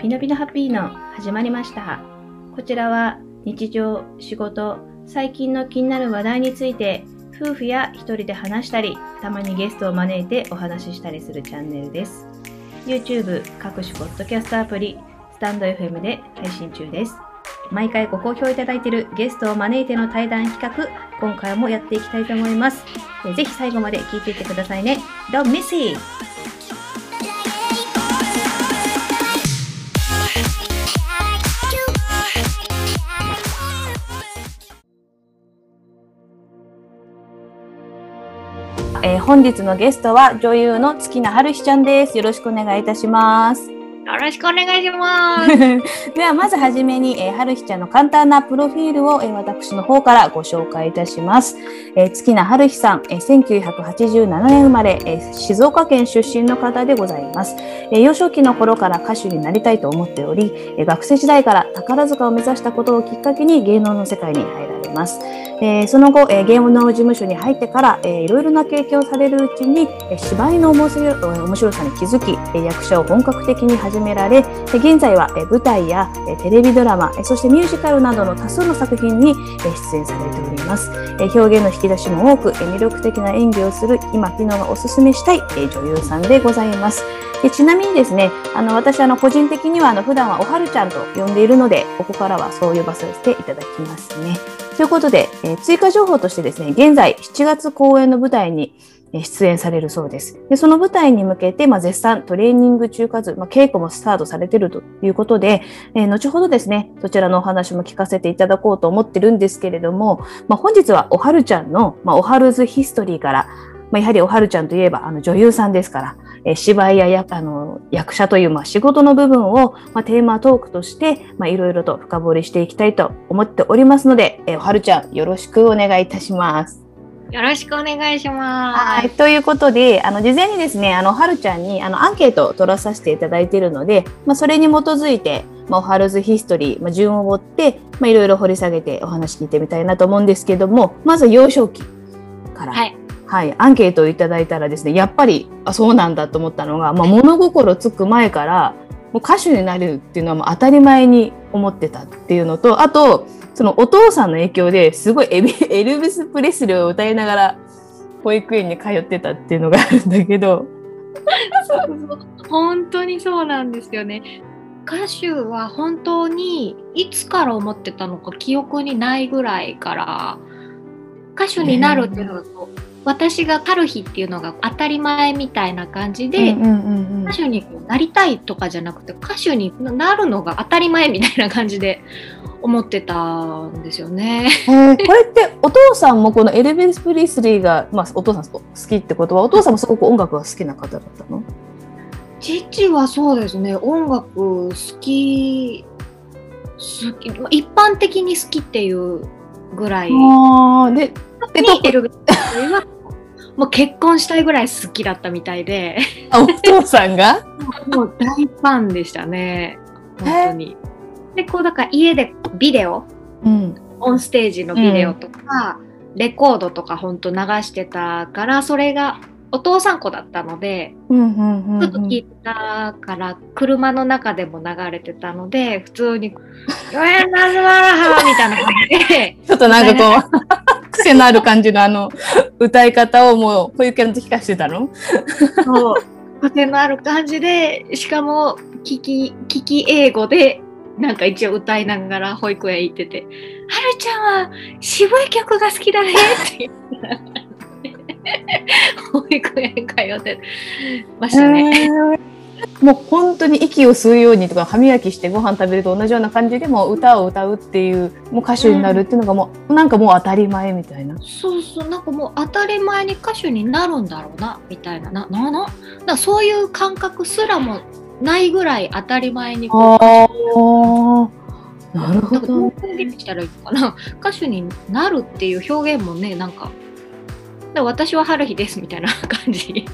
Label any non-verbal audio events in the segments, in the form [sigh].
ピノピノハッピーの始まりました。こちらは日常、仕事、最近の気になる話題について夫婦や一人で話したり、たまにゲストを招いてお話ししたりするチャンネルです。YouTube、各種ポッドキャストアプリ、スタンド FM で配信中です。毎回ご好評いただいているゲストを招いての対談企画、今回もやっていきたいと思います。ぜひ最後まで聞いていってくださいね。Don't miss it! 本日のゲストは女優の月名春日ちゃんです。よろしくお願いいたします。よろしくお願いします。[laughs] ではまずはじめに、えー、春日ちゃんの簡単なプロフィールを、えー私の方からご紹介いたします。えー月名春日さん、えー1987年生まれ、えー静岡県出身の方でございます、えー幼少期の頃から歌手になりたいと思っており、えー学生時代から宝塚を目指したことをきっかけに芸能の世界に入られます。えーその後、えー芸能事務所に入ってから、えーいろいろな経験をされるうちに、えー芝居の面白面白さに気づき、えー役者を本格的に始め始められ、現在は、え舞台や、えテレビドラマ、えそしてミュージカルなどの多数の作品に、え出演されております。え表現の引き出しも多く、え魅力的な演技をする今、ピノがおすすめしたい、え女優さんでございます。でちなみにですね、あの私あの個人的にはあの普段はおはるちゃんと呼んでいるので、ここからはそう呼ばせていただきますね。ということで、えー追加情報としてですね、現在7月公演の舞台に出演されるそうです。で、その舞台に向けて、まあ、絶賛トレーニング中かつ、まあ、稽古もスタートされてるということで、えー後ほどですね、そちらのお話も聞かせていただこうと思ってるんですけれども、まあ、本日はおはるちゃんの、まあ、おはるずヒストリーから、まあ、やはりおはるちゃんといえばあの女優さんですから、えー芝居ややあの役者という、まあ、仕事の部分を、まあ、テーマトークとして、まあ、いろいろと深掘りしていきたいと思っておりますので、えーおはるちゃんよろしくお願いいたします。よろしくお願いします。はい、ということで、あの事前にですね、あのはるちゃんにあのアンケートを取らさせていただいているので、まあそれに基づいて、まあおはるずヒストリー、まあ順を追って、まあいろいろ掘り下げてお話聞いてみたいなと思うんですけども、まず幼少期から、はい。はい、アンケートをいただいたらですね、やっぱりあそうなんだと思ったのが、まあ物心つく前からもう歌手になるっていうのはもう当たり前に思ってたっていうのと、あとそのお父さんの影響ですごいエビ [laughs] エルビス・プレスリーを歌いながら保育園に通ってたっていうのがあるんだけど、本当にそうなんですよね。歌手は本当にいつから思ってたのか記憶にないぐらいから歌手になるっていうのが私がカルヒっていうのが当たり前みたいな感じで、うんうんうんうん。歌手になりたいとかじゃなくて歌手になるのが当たり前みたいな感じで思ってたんですよね。[laughs] えーこれってお父さんもこのエルビス・プレスリーが、まあ、お父さん好きってことはお父さんもすごく音楽が好きな方だったの？父はそうですね。音楽好き好きまあ一般的に好きっていうぐらい。あーでえどこにエルビスはもう結婚したいぐらい好きだったみたいで。あお父さんが？もう大ファンでしたね。本当に。でこうだから家でビデオうん。オンステージのビデオとか、レコードとかほんと流してたからそれがお父さん子だったのでうんうんうんずっと聞いてたから、車の中でも流れてたので普通に「ヨエンナズマラハ」みたいな感じで。[laughs] ちょっとなんかこう、癖のある感じのあの、歌い方をもう、保育園の時からしてたの？そう。癖のある感じでしかも聞き聞き英語でなんか一応歌いながら保育園行ってて「はるちゃんは渋い曲が好きだね」って言って [laughs] 保育園通ってましたね。もう本当に息を吸うようにとか歯磨きしてご飯食べると同じような感じでもう歌を歌うっていうもう歌手になるっていうのがもう、なんかもう当たり前みたいな。そうそうなんかもう当たり前に歌手になるんだろうなみたいななななそういう感覚すらもないぐらい当たり前にこうああ、なるほなんかどうど。表現したらいいのかな歌手になるっていう表現もねなんかだ私は春日ですみたいな [laughs] 感じ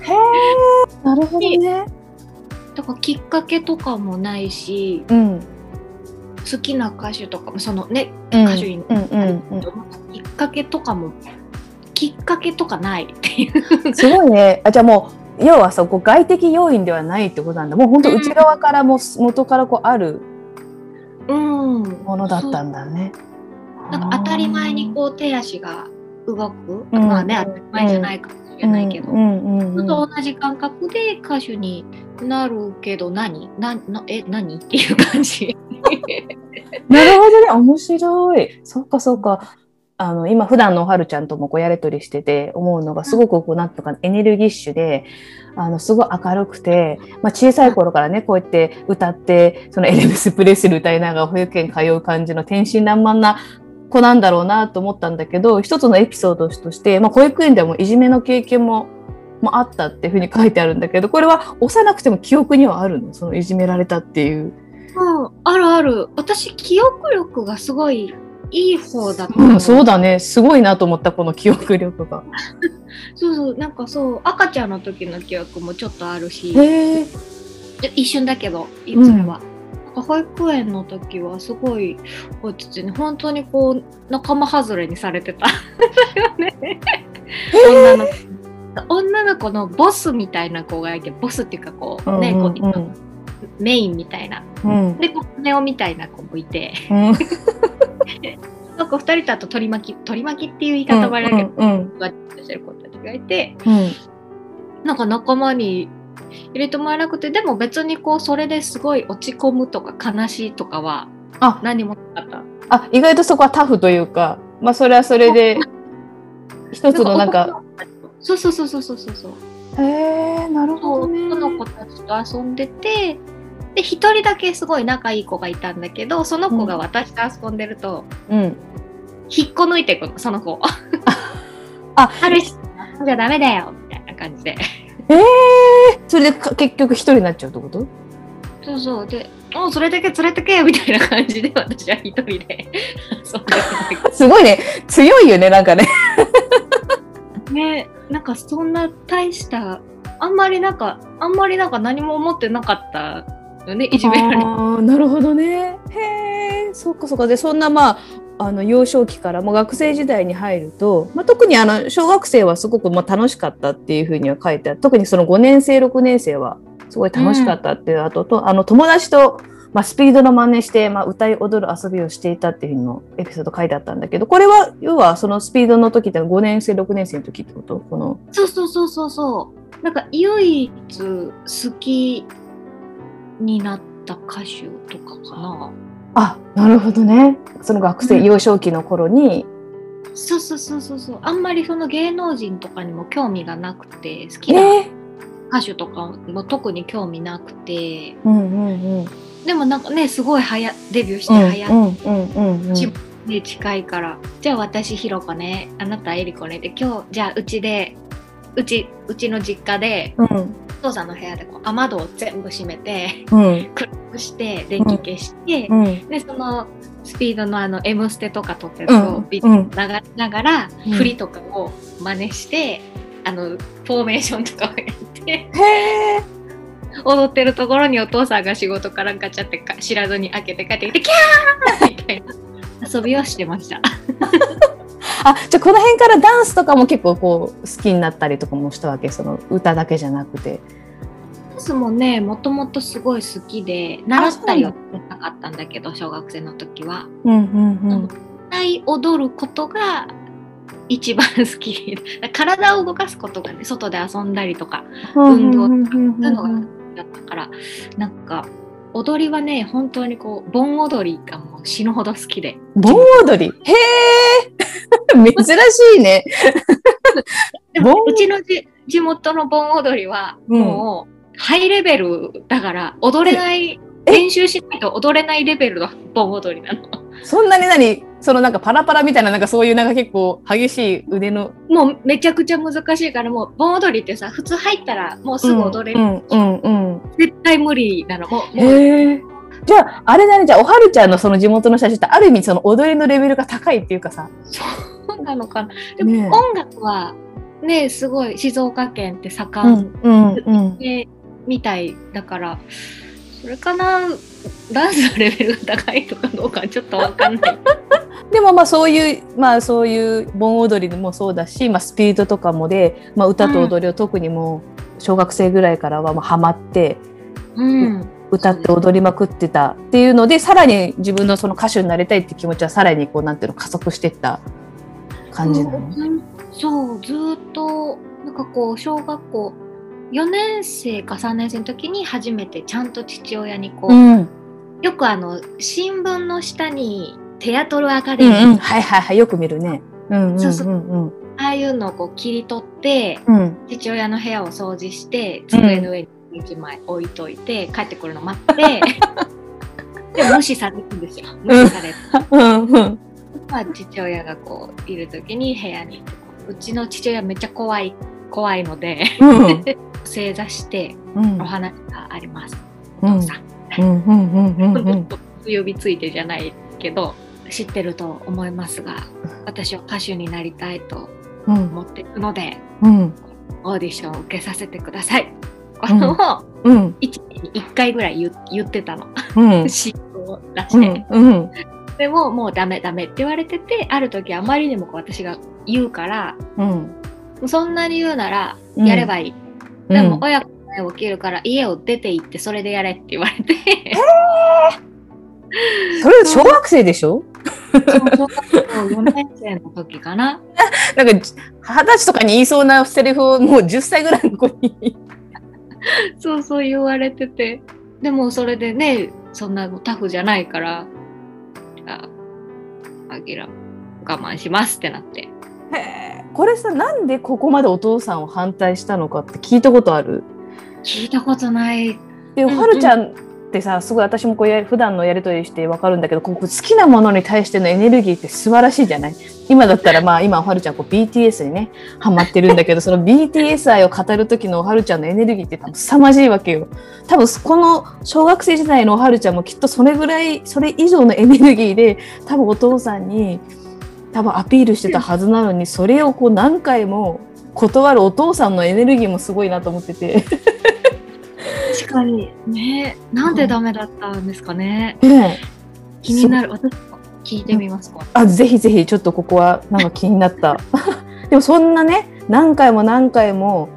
なるほどね。だからきっかけとかもないしうん。好きな歌手とかもそのねうん歌手にきっかけとかもきっかけとかないっていうすごいね。あ、じゃあも要はそこ外的要因ではないってことなんだもう本当内側からも元からこうあるうん。ものだったんだね。なんか当たり前にこう手足が動く？うんまあね、当たり前じゃないかもしれないけど。うんうんうんうんと同じ感覚で歌手になるけど何？ななえ何？っていう感じ。[laughs] なるほどね、面白い。そっかそっか。あの今普段のおはるちゃんともこうやりとりしてて思うのがすごくこうなんとかエネルギッシュであのすごい明るくて、まあ、小さい頃からねこうやって歌ってそのエルヴィス・プレスリー歌いながら保育園通う感じの天真爛漫な子なんだろうなと思ったんだけど一つのエピソードとして、まあ、保育園でもいじめの経験も、まあ、あったっていうふうに書いてあるんだけどこれは幼くても記憶にはあるの？そのいじめられたっていう。うん、あるある。私記憶力がすごいいい方だったうん、のそうだね。すごいなと思った、この記憶力が。[laughs] そうそうなんかそう赤ちゃんの時の記憶もちょっとあるし。一瞬だけどそれうんは、保育園の時はすごい落ち着いて本当にこう仲間外れにされてた [laughs] ね女の子女の子のボスみたいな子がいてボスっていうかこうね、こうメインみたいなうん。でこうネオみたいな子もいてうん。なんか二人とあと取り巻き取り巻きっていう言い方もあれだけど、うん。わちゃしてる子たちがいてうん。なんか仲間に入れてもらえなくてでも別にこうそれですごい落ち込むとか悲しいとかはあ、何もなかった？あ、意外とそこはタフというか、まあ、それはそれで。一つのなんか。そうそうそうそうそうそうそう。へえ、なるほどね。その子たちと遊んでてで一人だけすごい仲いい子がいたんだけどその子が私と遊んでると、うん。引っこ抜いていくのその子。[laughs] あ [laughs] あるしじゃダメだよみたいな感じで。ええそれでか結局一人になっちゃうってこと？そうそうで「もうそれだけ連れてけ」みたいな感じで私は一人で [laughs] すごいね。強いよね、なんかね。[laughs] ねなんかそんな大したあんまりなんかあんまりなんか何も思ってなかったよねいじめられて。ああ、なるほどね。へえ、そっかそっか。で、そんなまあ。あの幼少期からもう学生時代に入ると、まあ、特にあの小学生はすごくまあ楽しかったっていうふうには書いてある。特にその5年生6年生はすごい楽しかったっていう後と、あの友達と、まあ、スピードの真似して、まあ、歌い踊る遊びをしていたっていうのエピソード書いてあったんだけどこれは要はそのスピードの時って5年生6年生の時ってこと？この。そうそうそうそうそう。なんか唯一好きになった歌手とかかな。あなるほどね。その学生、うん。幼少期の頃に。そうそうそうそうそう。あんまりその芸能人とかにも興味がなくて好きなえ歌手とかも特に興味なくて。ー、うんうんうん。でもなんかねすごいはやデビューしてうんはやっうんうんうん。うんちね近いから。じゃあ私ひろこね。あなたえりこね。で今日じゃあうちでうちうちの実家でうん。お父さんの部屋でこう雨戸を全部閉めてうん。暗くして電気消して、うん。でそのスピードのあの「M ステ」とか撮ったやつをうんビデオ流しながら、うん。振りとかを真似してあのフォーメーションとかをやって踊ってるところにお父さんが仕事からガチャってか知らずに開けて帰ってきてキャーみたいな。遊びはしてました。[laughs] あじゃあこの辺からダンスとかも結構こう好きになったりとかもしたわけ？その歌だけじゃなくて。ダンスもねもともとすごい好きで習ったりはなかったんだけど小学生の時は。うんうん歌い踊ることが一番好き [laughs] 体を動かすことがね外で遊んだりとかうん。運動うんそういうのがだったからなんか踊りはね本当にこう盆踊りがもう死ぬほど好きで。盆踊り？へえ。[laughs] 珍しいね。でも盆。うちのじ地元の盆踊りはうん。もうハイレベルだから踊れないえ？練習しないと踊れないレベルの盆踊りなの。そんなに何？そのなんかパラパラみたいななんかそういうなんか結構激しい腕のもうめちゃくちゃ難しいからもう盆踊りってさ普通入ったらもうすぐ踊れる、うんうんうん。絶対無理なのもうえ。じゃああれだねじゃあおはるちゃんのその地元の写真ってある意味その踊りのレベルが高いっていうかさ。そうなのかなでも音楽はねすごい静岡県ってう盛んんうんうん。でみたいだからそれかなダンスのレベルが高いとかどうかちょっとわかんないでもまあそういうまあそういう盆踊りもそうだし、まあ、スピードとかもで、まあ、歌と踊りを特にもう小学生ぐらいからはもうハマって、うん。歌って踊りまくってたっていうのでさらに自分のその歌手になりたいって気持ちはさらにこうなんていうの加速していった感じなの。うんそう、ずーっと、なんかこう、小学校4年生か3年生の時に初めてちゃんと父親にこう、うんよくあの、新聞の下にテアトルアカデうミー、んうん、はいはいはい。よく見るね。うんうんうんそうそう。うんああいうのをこう切り取って、うん。父親の部屋を掃除して、机の上に1枚置いといて、帰ってくるの待って、[laughs] で、無視されるんですよ。無視される。うんうん。まあ、父親がこう、いる時に部屋に行ってこう、うちの父親めっちゃ怖い、怖いので、うん。正座してうん。お話があります。うん。お父さん。うん。うんうんう呼 [laughs] びついてじゃないけど、知ってると思いますが、私は歌手になりたいとうん。思っているので、うん。オーディションを受けさせてください。このをうん。1日に1回ぐらい言言ってたの。うん。シートを出うして。ん。うん。でももうダメダメって言われてて、ある時あまりにも私が言うから、うん。そんなに言うならうん。やればいい。うん。でも親子の前を切るから家を出て行ってそれでやれって言われて。それ小学生でしょ？小学校4年生の時かな。[laughs] なんか二十歳とかに言いそうなセリフをもう10歳ぐらいの子に。そうそう言われてて。でもそれでね、そんなタフじゃないから、あ、あきら、我慢しますってなって。これさなんでここまでお父さんを反対したのかって聞いたことある？聞いたことない。でうんうんはるちゃんってさすごい私もこうや普段のやり取りして分かるんだけどこう好きなものに対してのエネルギーって素晴らしいじゃない？今だったらまあ今はるちゃんこう BTS にねハマってるんだけどその BTS 愛を語る時のおはるちゃんのエネルギーって多分凄まじいわけよ多分この小学生時代のおはるちゃんもきっとそれぐらいそれ以上のエネルギーで多分お父さんに多分アピールしてたはずなのにそれをこう何回も断るお父さんのエネルギーもすごいなと思ってて。確かに。ねなんでダメだったんですかね。ねえ気になる。私も聞いてみますか。あぜひぜひちょっとここはなんか気になった [laughs] でもそんなね何回も何回も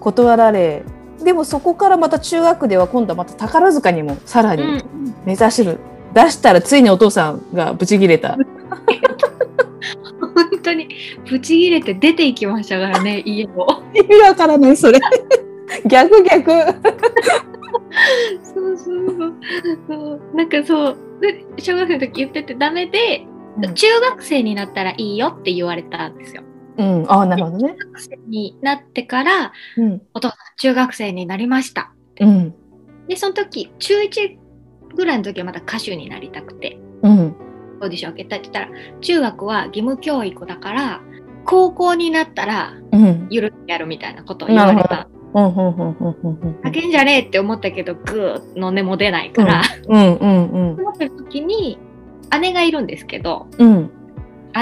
断られでもそこからまた中学では今度はまた宝塚にもさらにうん。目指してる、出したらついにお父さんがブチギレた [laughs] 本当にブチギレて出ていきましたからね、家を。[laughs] 意味わからないそれ [laughs] 逆逆。そうそうそう。そう。なんかそう、で小学生の時言っててダメで、うん。中学生になったらいいよって言われたんですよ。うん。あなるほどね。中学生になってから、うん。お父さん中学生になりました。うん。で、その時、中1ぐらいの時はまた歌手になりたくて、うん。オーディション受けたって言ったら、中学は義務教育だから、高校になったらうん。ゆるくやるみたいなことを言われた。うんじゃねえって思ったけど、ぐーの根も出ないから、うんうんうん思ってる時に、姉がいるんですけど、うん。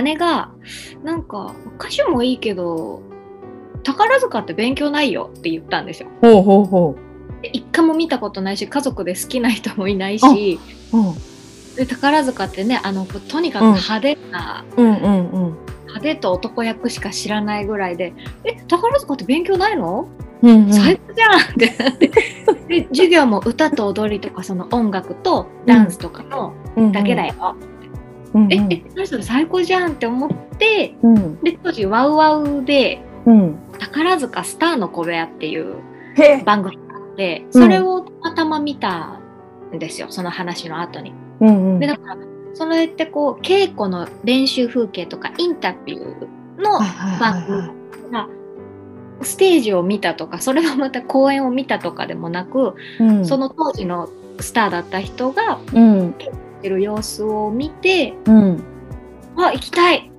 姉が、なんか、歌手もいいけど、宝塚って勉強ないよって言ったんですよ。ほうほうほで一回も見たことないし、家族で好きな人もいないし、ううん。で宝塚ってね、あの、とにかく派手な、うんうんうん派手と男役しか知らないぐらいで、え、宝塚って勉強ないの、うんうん。最高じゃんってなって。[laughs] で、授業も歌と踊りとか、その音楽とダンスとかのだけだよ。うんうん。え、え、何それ最高じゃんって思って、うん。で、当時ワウワウで、うん。宝塚スターの小部屋っていう番組があって、それをたまたま見たんですよ、その話の後に。うんうん。で、だから、それってこう、稽古の練習風景とかインタビューの番はい組が、ステージを見たとか、それはまた公演を見たとかでもなく、うん。その当時のスターだった人がうん。出る様子を見て、うん。あ、行きたい！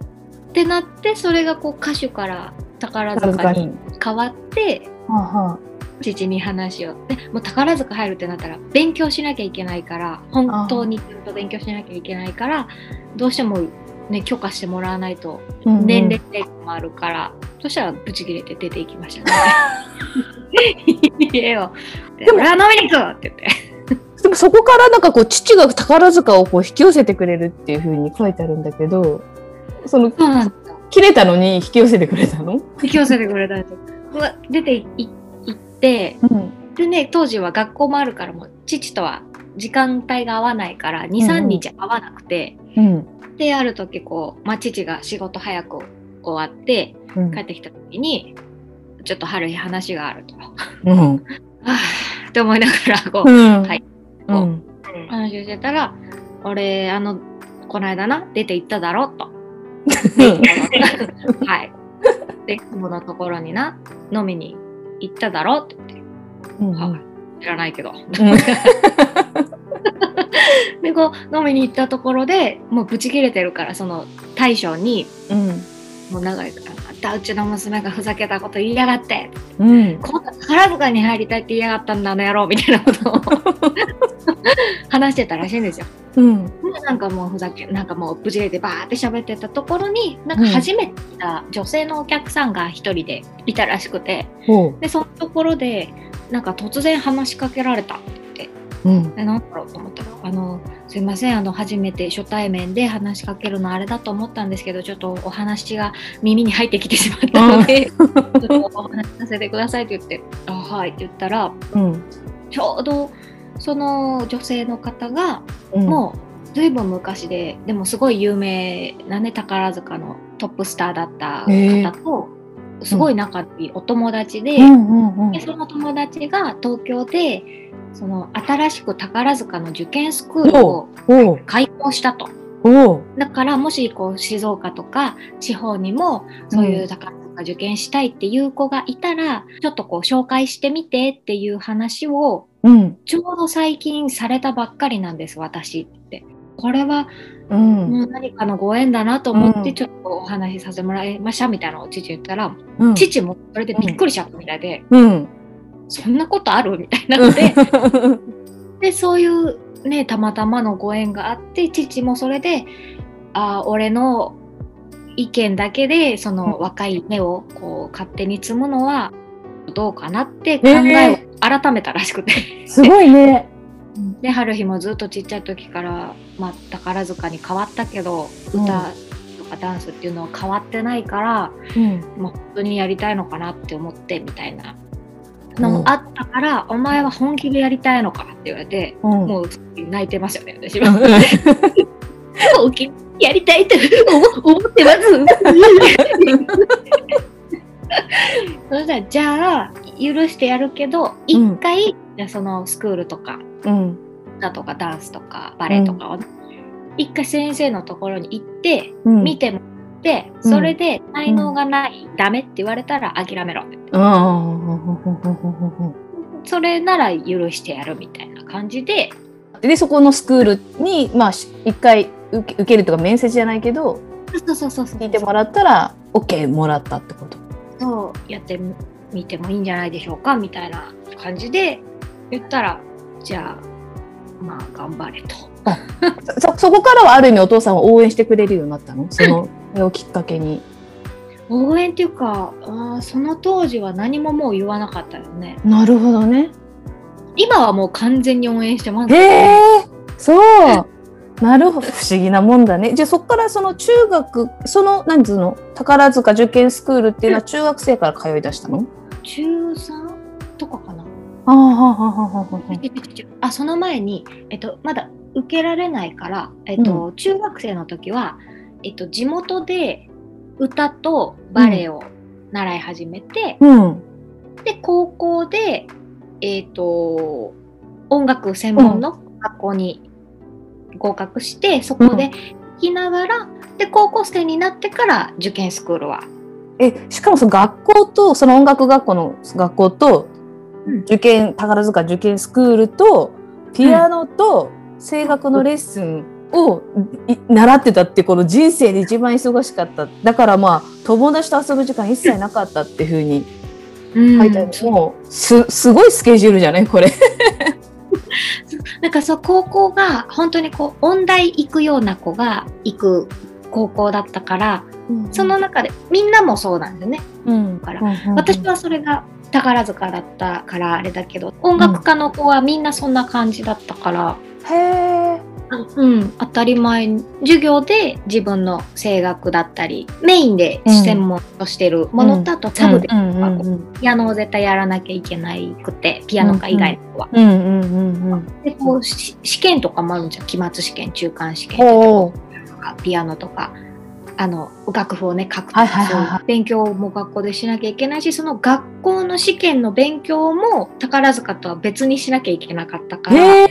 ってなって、それがこう歌手から宝塚に変わって、はあは父に話を。でもう宝塚入るってなったら、勉強しなきゃいけないから、本当にちゃんと勉強しなきゃいけないから、どうしてもね、許可してもらわないと、年齢制限もあるから、そしたらブチ切れて出ていきましたね。[laughs] 家を。で、俺は飲みに行くって言って。でもそこからなんかこう父が宝塚をこう引き寄せてくれるっていうふうに書いてあるんだけど、その。切れたのに引き寄せてくれたの？引き寄せてくれたんです出てい行って、うん。でね、当時は学校もあるからもう父とは時間帯が合わないから2、3うんうん日会わなくて、うん。で、ある時こう、まあ、父が仕事早く終わってうん帰ってきた時に、ちょっと春日話があると。はうん。[laughs] ぁって思いながらこう、うん。はい。うん。話をしてたら、俺、あの、この間な、出て行っただろと。[laughs] はい。で、いつものところにな、飲みに行っただろって言って、うん。はい知らないけど。うん [laughs] で、こう、飲みに行ったところでもうブチ切れてるから、その大将に、うん。もう長いから、またうちの娘がふざけたこと言いやがって、うん。こんな宝塚に入りたいって言いやがったんだ、あの野郎みたいなことを話してたらしいんですよ。うん。でなんかもうふざけなんかもうブチ切れてバーって喋ってたところになんか初めて来た女性のお客さんが一人でいたらしくてほう。でそのところでなんか突然話しかけられたってうん。でなんだろうと思ったら「あのすいませんあの初めて初対面で話しかけるのあれだと思ったんですけどちょっとお話が耳に入ってきてしまったので、ちょっとお話しさせてください」って言って「あはい」って言ったらうん。ちょうどその女性の方がうん。もうずいぶん昔ででもすごい有名なね宝塚のトップスターだった方とすごい仲いいお友達で,、うん。うん。うんで。その友達が東京でその新しく宝塚の受験スクールを。開校したと。だからもしこう静岡とか地方にもそういう宝塚受験したいっていう子がいたら、ちょっとこう紹介してみてっていう話をうん。ちょうど最近されたばっかりなんです私。これはうん。もう何かのご縁だなと思っうんてちょっとお話しさせてもらいましたみたいなのを父に言ったら、うん。父もそれでびっくりしちゃったみたいで、うん。そんなことある？みたいなので [laughs] でそういうねたまたまのご縁があって父もそれであー俺の意見だけでその若い目をこう勝手に積むのはどうかなって考えを改めたらしくて。すごいね。で春日もずっとちっちゃい時から、まあ、宝塚に変わったけどうん歌とかダンスっていうのは変わってないから、うん。まあ、本当にやりたいのかなって思ってみたいなのもあったから、お前は本気でやりたいのかって言われて、うん。もう泣いてますよね私は。本気でやりたいと思 [laughs] 思ってます。そしたらじゃあ許してやるけど一回、じゃあそのスクールとかうん。歌とかダンスとかバレエとかをね、一回先生のところに行って、うん。見てもらってうんそれで才能がない、ダメって言われたら諦めろうん。それなら許してやるみたいな感じでで、そこのスクールに、まあ、し一回受け受けるとか面接じゃないけど、そうそうそうそう聞いてもらったら、OK もらったってこと。そうやってみてもいいんじゃないでしょうかみたいな感じで言ったらじゃあまあ頑張れと。[laughs] そ、そこからはある意味お父さんを応援してくれるようになったの？[laughs] その、それをきっかけに。応援っていうかあーその当時は何ももう言わなかったよね。なるほどね。今はもう完全に応援してます、へえ、そう。なるほど。不思議なもんだね。じゃあそこからその中学、その、何つうの、宝塚受験スクールっていうのは中学生から通い出したの？中3とかあその前に、えっと、まだ受けられないから、えっと中学生の時は、えっと、地元で歌とバレエを習い始めて、うん。で高校で、えっと音楽専門の学校に合格して、そこで行きながらで高校生になってから受験スクールは。え、しかもその学校と、その音楽学校の学校と、うん受験、宝塚受験スクールと、ピアノと声楽のレッスンをい習ってたって、この人生で一番忙しかった。だからまあ、友達と遊ぶ時間一切なかったっていうふうに書いてある。そうもう、す、すごいスケジュールじゃない？これ。[laughs] なんかそう高校が本当にこう音大行くような子が行く高校だったからその中でみんなもそうなんだよね。うん、からうんうん私はそれが宝塚だったからあれだけど音楽家の子はみんなそんな感じだったから、へえ。うん、当たり前授業で自分の声楽だったりメインで専門としてるものと、あとサブでうんうんうんピアノを絶対やらなきゃいけないくてピアノ科以外の子は。うんうんうんうん。でこうし試験とかもあるんじゃん期末試験中間試験。とかピアノとかあの楽譜をね書くとか、勉強も学校でしなきゃいけないしその学校の試験の勉強も宝塚とは別にしなきゃいけなかったから。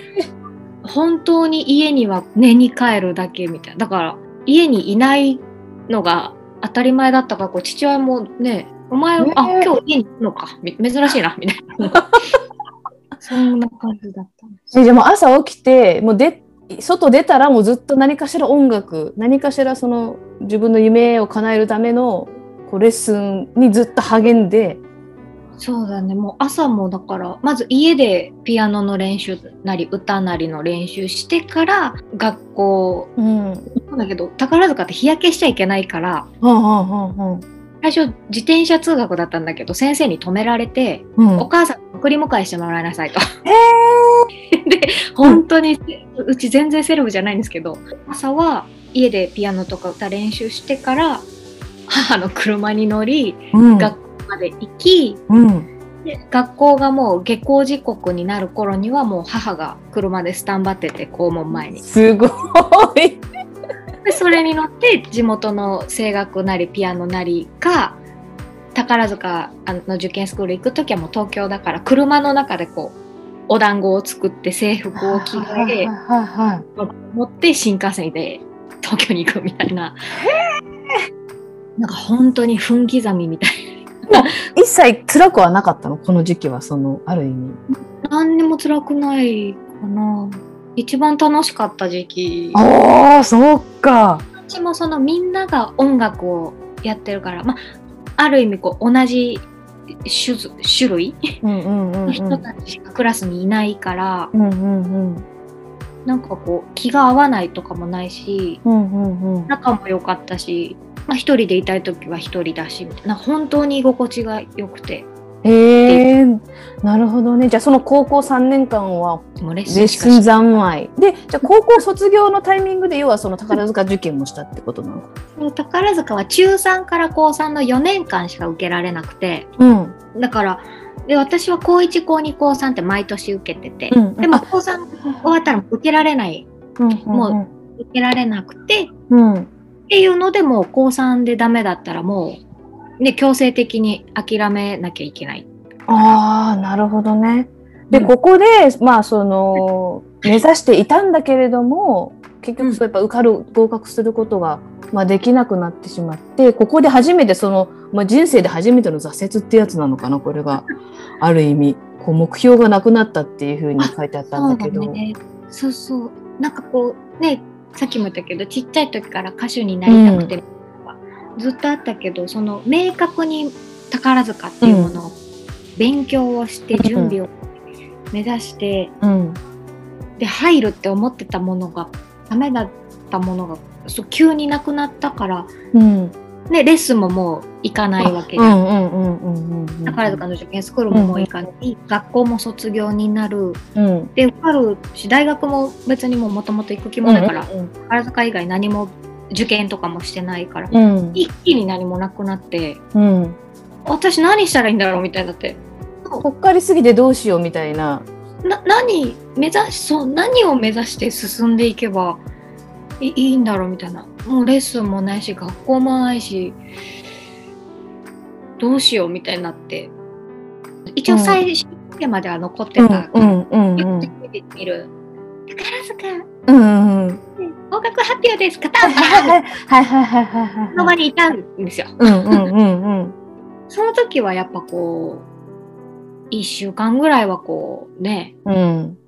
本当に家には寝に帰るだけみたいな。だから家にいないのが当たり前だったからこう父親もねお前、ねあ今日家にいるのか？み珍しいなみたいな。[laughs] そんな感じだったんです。えじゃあもう朝起きてもうで外出たらもうずっと何かしら音楽何かしらその自分の夢を叶えるためのこうレッスンにずっと励んで。そうだね。もう朝もだからまず家でピアノの練習なり歌なりの練習してから学校。うん。だけど宝塚って日焼けしちゃいけないからはんはんはんはん最初自転車通学だったんだけど先生に止められて、うん。お母さん送り迎えしてもらいなさいと。[laughs] で本当にうち全然セレブじゃないんですけど朝は家でピアノとか歌練習してから母の車に乗りうん。学校まで行きうん。で学校がもう下校時刻になる頃にはもう母が車でスタンバってて校門前に。すごいでそれに乗って地元の声楽なりピアノなりか宝塚の受験スクール行く時はもう東京だから車の中でこうお団子を作って制服を着替え持って新幹線で東京に行くみたいな。なんか本当に分刻みみたい一切辛くはなかったの？この時期はそのある意味。な何にも辛くないかな一番楽しかった時期。ああそうか。私もそのみんなが音楽をやってるから、まあ、ある意味こう同じ種族種類の人たちしかクラスにいないから、うんうんうん。なんかこう気が合わないとかもないしうんうんうん。仲も良かったし、まあ、一人でいたい時は一人だしみたいな。本当に居心地が良くてへえなるほどね。じゃあその高校3年間はレッスン三昧。でじゃあ高校卒業のタイミングで要はその宝塚受験もしたってことなの？か宝塚は中3から高3の4年間しか受けられなくて。うん。だからで私は高1高2高3って毎年受けてて、うんあでも高3終わったら受けられない。も受けられなくて。うん。うんっていうのでもう高3でダメだったらもう、ね、強制的に諦めなきゃいけない。ああなるほどねで、うんここでまあその目指していたんだけれども結局そうやっぱ受かる合格することが、まあ、できなくなってしまってここで初めてその、まあ、人生で初めての挫折ってやつなのかなこれがある意味こう目標がなくなったっていうふうに書いてあったんだけど。そうね。そうそう。なんかこうね、さっきも言ったけど、ちっちゃい時から歌手になりたくて、ずっとあったけど、その明確に宝塚っていうものを勉強をして、準備を目指して、うん。で入るって思ってたものがダメだったものがそう急になくなったから、うん。ね、レッスンももう行かないわけじゃん。うんうんうんうんうんうん。宝塚の受験スクールももう行かない、学校も卒業になる。うん。で受かるし大学も別にももともと行く気もないから、うん。宝塚以外何も受験とかもしてないから、うん。一気に何もなくなってうん。私何したらいいんだろうみたいになってこっかりすぎてどうしようみたいな。な何目指しそう何を目指して進んでいけばいいいんだろうみたいな。もうレッスンもないし学校もないしどうしようみたいになって。一応最終日までは残ってた、うんうんうんよくテレビで見る。宝塚うんうん。合格発表ですかた [laughs] はいはいはいはいはいはい。の場にいたんですよ。うんうんうんうん。その時はやっぱこう、一週間ぐらいはこうね、うん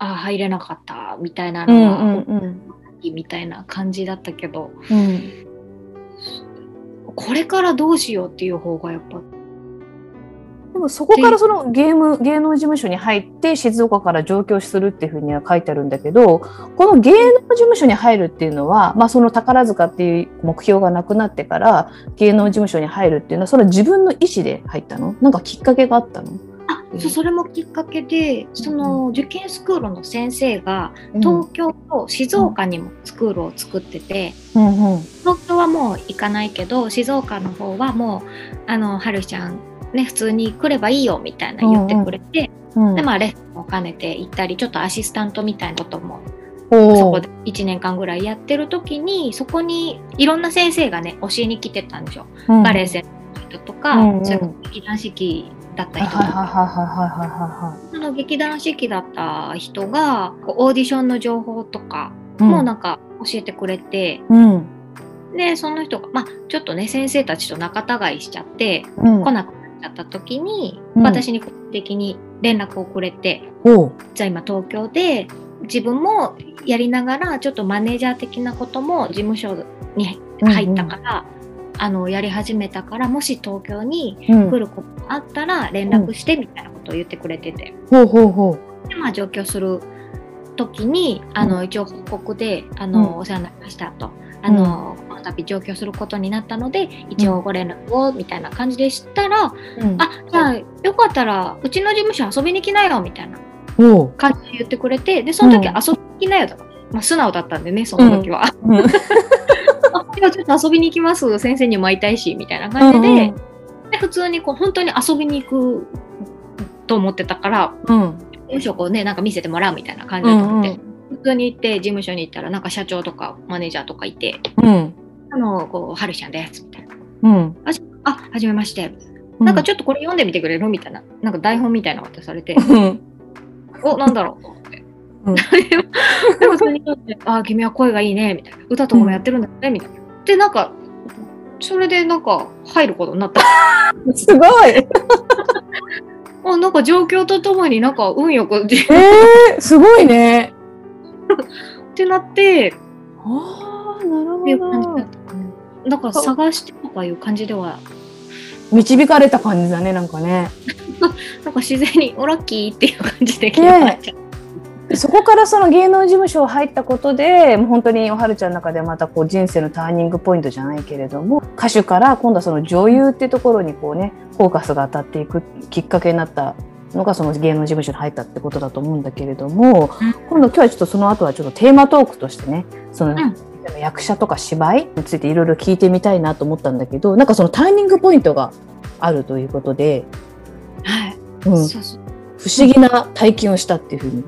ああ、入れなかったみたいなうんうのが、んうんみたいな感じだったけど、うんこれからどうしようっていう方がやっぱ、でもそこからそのゲーム芸能事務所に入って静岡から上京するっていうふうには書いてあるんだけどこの芸能事務所に入るっていうのは、まあ、その宝塚っていう目標がなくなってから芸能事務所に入るっていうのはそれは自分の意思で入ったの？なんかきっかけがあったの？あそうそれもきっかけでその受験スクールの先生が東京と静岡にもスクールを作ってて、うんうん。東京はもう行かないけど静岡の方はもうあのはるちゃんね普通に来ればいいよみたいな言ってくれて、うんでまあレッスンも兼ねて行ったりちょっとアシスタントみたいなこともそこで1年間ぐらいやってる時にそこにいろんな先生がね教えに来てたんですよ。うん。バレエ先生の人とか、うんうん。それから劇団四季だったはい人とか、はいはいはいはいはいはその劇団四季だった人がオーディションの情報とか。もなんか教えてくれて、うん。でその人がまあちょっとね先生たちと仲違いしちゃってうん。来なくなっちゃった時に、うん。私に個人的に連絡をくれてじゃあ今東京で自分もやりながらちょっとマネージャー的なことも事務所に入ったから、あのやり始めたからもし東京にうん。来ることがあったら連絡してみたいなことを言ってくれてて、ほうほうほう。でまあ上京する時にあの、一応報告であの、うん。お世話になりましたと。あのこの度上京することになったので一応ご連絡をみたいな感じでしたら、うん。あじゃあよかったらうちの事務所遊びに来なよみたいな感じで言ってくれてでその時うん。遊びに来なよと、まあ、素直だったんでねその時は、うん。[laughs] あじゃあちょっと遊びに行きます先生にも会いたいしみたいな感じで,、うん。で普通にこう本当に遊びに行くと思ってたからうん。事務所こうねなんか見せてもらうみたいな感じだと思って、うん普通に行って事務所に行ったらなんか社長とかマネージャーとかいてうん「あのこうはるちゃんです」みたいなうん「あはじめまして」なんかちょっとこれ読んでみてくれる？みたいな。なんか台本みたいなの渡されて。うん。おなんだろう？と思って。うん。[laughs] でもそれにとって、あ、君は声がいいね、みたいな。歌とかもやってるんだよね、みたいな。で、なんか、それでなんか入ることになった。すごい。[laughs] あなんか状況とともになんか運よくえー、すごいね [laughs] ってなって、ああなるほどったかな。だから探してとかいう感じでは、導かれた感じだねなんかね [laughs] なんか自然に、おラッキーっていう感じで。そこからその芸能事務所入ったことでもう本当におはるちゃんの中でまたこう人生のターニングポイントじゃないけれども歌手から今度はその女優っていうところにこうねフォーカスが当たっていくきっかけになったのがその芸能事務所に入ったってことだと思うんだけれども、うん。今度今日はちょっとその後はちょっとテーマトークとしてねその、ん。役者とか芝居についていろいろ聞いてみたいなと思ったんだけどなんかそのターニングポイントがあるということで、はい。うん、そうそう。不思議な体験をしたっていうふうに。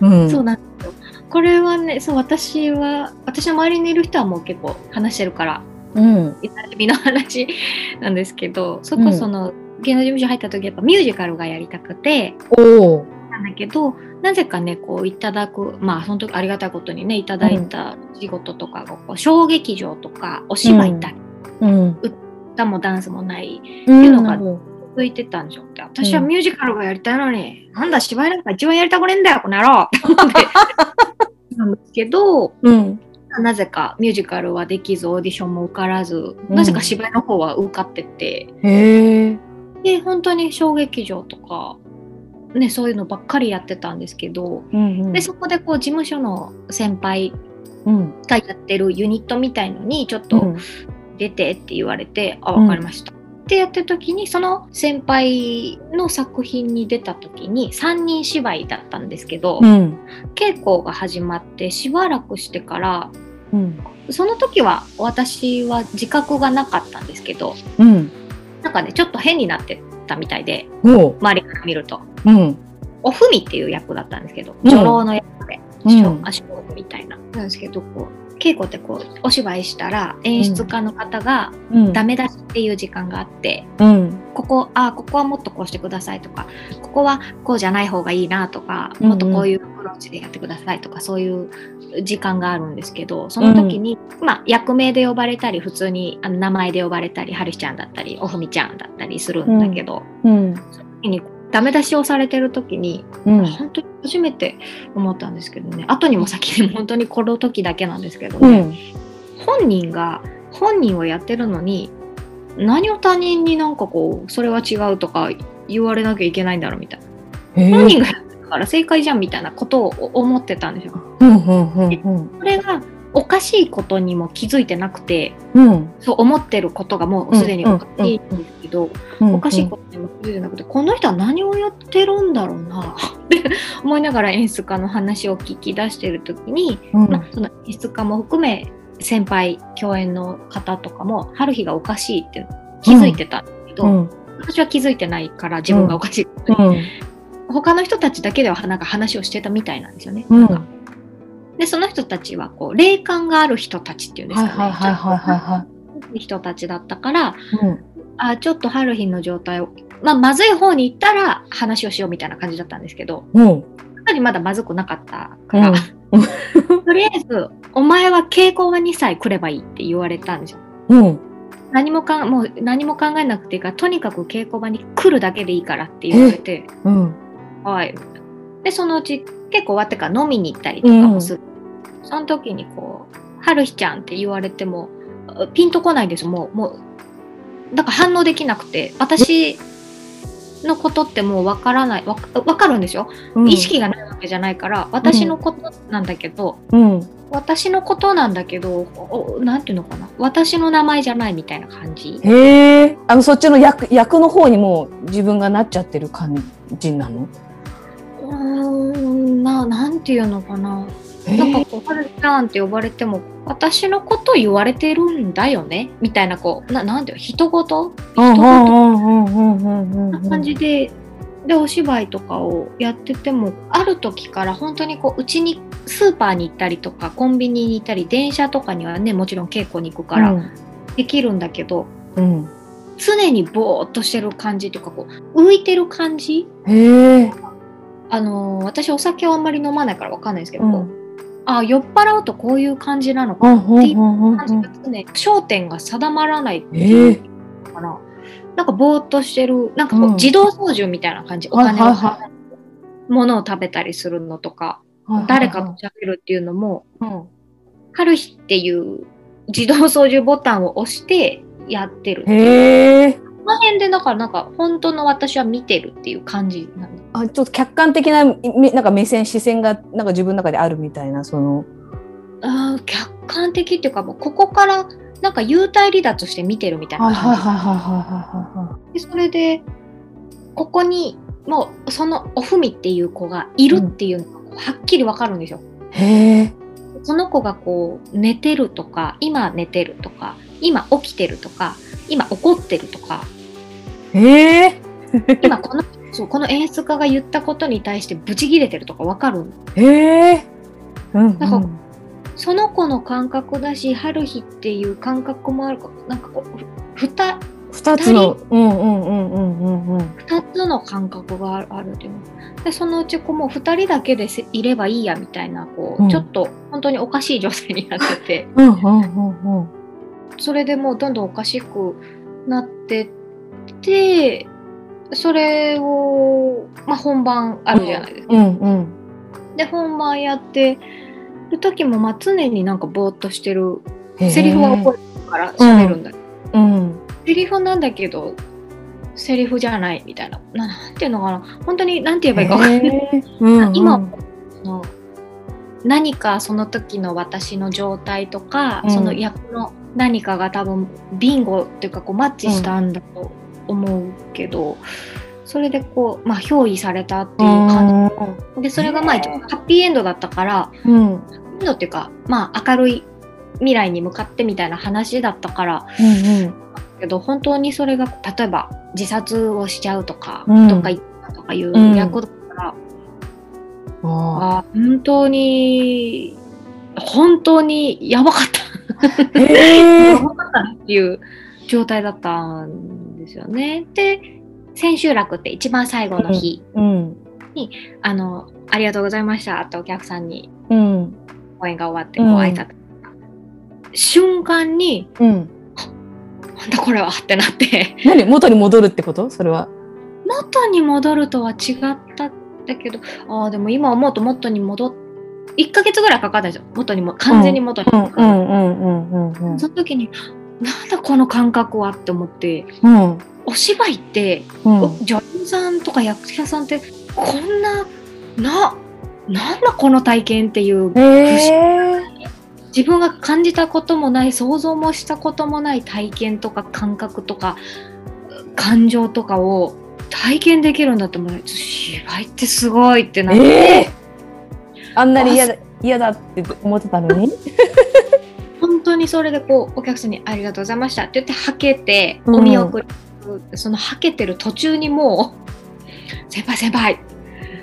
[laughs] うん。そうなんですよ。これはね、そう、私は、私の周りにいる人はもう結構話してるから、うん。いたみの話なんですけど、そこその、芸能事務所入った時やっぱミュージカルがやりたくて。なんだけど、なぜかね、こういただく、まあ、その時ありがたいことにね、いただいた仕事とかが、こう小劇場とか、お芝居だり、うん。歌もダンスもない、うんいうのが続いてたんでしょって。私はミュージカルがやりたいのに、なんだ、芝居なんか一番やりたくねえんだよ、この野郎って思ってなんですけど、どうん。なぜかミュージカルはできず、オーディションも受からず、うんなぜか芝居の方は受かってて、へえ。で、本当に小劇場とか、ね、そういうのばっかりやってたんですけど、うんうんで、そこでこう事務所の先輩うん。がやってるユニットみたいのにちょっとうん出てって言われて、あ、うんわかりました。ってやってる時に、その先輩の作品に出た時に3人芝居だったんですけど、うん。稽古が始まってしばらくしてから、うん。その時は私は自覚がなかったんですけど、うん。なんかね、ちょっと変になってたみたいで。周りから見ると。うん。おふみっていう役だったんですけど、うん女郎の役で、うん足をみたいな。なんですけど、こう、稽古ってこう、お芝居したら演出家の方がうん。ダメ出しっていう時間があって、うん。ここ、あ、ここはもっとこうしてくださいとか、ここはこうじゃない方がいいなとか、うんうんもっとこういうアプローチでやってくださいとか、そういう時間があるんですけど、その時に、まあ、役名で呼ばれたり、普通にあの名前で呼ばれたり、はるひちゃんだったり、おふみちゃんだったりするんだけど、うん。その時にダメ出しをされてる時に、うん。本当に初めて思ったんですけどね、後にも先にも本当にこの時だけなんですけどね、うん。本人が本人をやってるのに何を他人になんかこうそれは違うとか言われなきゃいけないんだろうみたいなへ本人がやってるから正解じゃんみたいなことを思ってたんですよ。うんうんうんそれがおかしいことにも気づいてなくてうん。そう思ってることがもうすでにおかしいんですけど、うん。おかしいことにも気づいてなくて、この人は何をやってるんだろうなって思いながら演出家の話を聞き出してる時に、うん。まあ、その演出家も含め先輩共演の方とかも春日がおかしいって気づいてたんだけど、うん。私は気づいてないから自分がおかしい、うん。他の人たちだけではなんか話をしてたみたいなんですよね。うん。なんかでその人たちはこう霊感がある人たちっていうんですはいかね。はいはいはいはい。は人たちだったからい。うん。あちょっと春日の状態を、まあ、まずい方に行ったら話をしようみたいな感じだったんですけどうん。やっぱりまだまずくなかったから、うん。[laughs] とりあえずお前は稽古場にさえ来ればいいって言われたんですよ。うん。何もかんもう何も考えなくていいからとにかく稽古場に来るだけでいいからって言われてうん。はい。でそのうち結構終わってから飲みに行ったりとかもする、その時にこう「春日ちゃん」って言われてもピンとこないですもうもうだから反応できなくて私のことってもうわからないわわかるんですよ、うん。意識がないわけじゃないから私のことなんだけど、うん。私のことなんだけどおなんていうのかな。私の名前じゃないみたいな感じ。へえあのそっちの役役の方にもう自分がなっちゃってる感じなの？うーんななんていうのかな。へなんかえこう、はるちゃんって呼ばれても、私のこと言われてるんだよね？みたいな、こう、ななんていうの、人事？うん人事うんうんうんうん。うんな感じで、で、お芝居とかをやってても、ある時から本当にこう、うちに、スーパーに行ったりとか、コンビニに行ったり、電車とかにはね、もちろん稽古に行くからできるんだけど、うん。常にぼーっとしてる感じとか、こう、浮いてる感じ？へえあのー私お酒をあんまり飲まないからわかんないですけど、うんあ酔っ払うとこういう感じなのうか。なっていうんうん。うんうん感じが常に焦点が定まらないってえいうかな、なんかぼーっとしてるなんかこう、うん。自動操縦みたいな感じ。おはい金をものを食べたりするのとか、誰かと喋るっていうのもうん。春日っていう自動操縦ボタンを押してやってるへえこの辺でだからなんか本当の私は見てるっていう感じなんであちょっと客観的なみなんか目線視線がなんか自分の中であるみたいなその。あー客観的っていうかもうここからなんか幽体離脱して見てるみたいはいな感じはいはいはいはいはでそれでここにもうそのおふみっていう子がいるっていうのがはっきりわかるんですよ。いはいへえ。その子がこう寝てるとか今寝てるとか今起きてるとか今怒ってるとかへえ今このそうこの演出家が言ったことに対してブチギレてるとかわかる？へえうんうん。なんかその子の感覚だし春日っていう感覚もあるかなんかこうふふた二つのうんうんうんうんうんうん。2つの感覚があるでそのうちこうもう2人だけでせいればいいやみたいなこう、うん。ちょっと本当におかしい女性になってて。うんうんうんうん。それでもうどんどんおかしくなってってそれを、まあ、本番あるじゃないですか。うんうんで本番やってる時もまあ常になんかぼーっとしてるセリフは覚えてるから喋るんだけど、うんセリフなんだけどセリフじゃないみたいな。ななんていうのかな。本当になんて言えばいいか分かんない。うんうん。今その何かその時の私の状態とか、うん。その役の何かが多分ビンゴっていうかこうマッチしたんだと思うけど、それでこう、まあ、憑依されたっていう感じ。でそれがまあ一応ハッピーエンドだったからうん。うんハッピーエンドっていうか、まあ、明るい未来に向かってみたいな話だったからうんけど本当にそれが例えば自殺をしちゃうとか、うん。どっか行ったとかいううん役だったら。ああ本当に本当にやばかった。え [laughs] やばかったなっていう状態だったんですよね。で千秋楽って一番最後の日、うん。あのありがとうございました。ってお客さんにうん。公演が終わってこう挨拶、瞬間にうん。なんだこれはってなって。何？元に戻るってこと？それは。元に戻るとは違ったんだけどああでも今思うと元に戻っ1ヶ月ぐらいかかったんですよ。元にも完全に元にうん。戻る、うん。うん。うん。うん。うん。その時になんだこの感覚はって思ってうん。お芝居って、うん。女優さんとか役者さんってこんなななんだこの体験っていう。自分が感じたこともない想像もしたこともない体験とか感覚とか感情とかを体験できるんだと思う芝居ってすごいってなって、ええ。あんなに嫌だ嫌だって思ってたのに？[laughs] にそれでこうお客さんに「ありがとうございました」って言ってはけてうんお見送り、そのはけてる途中にもう「先輩先輩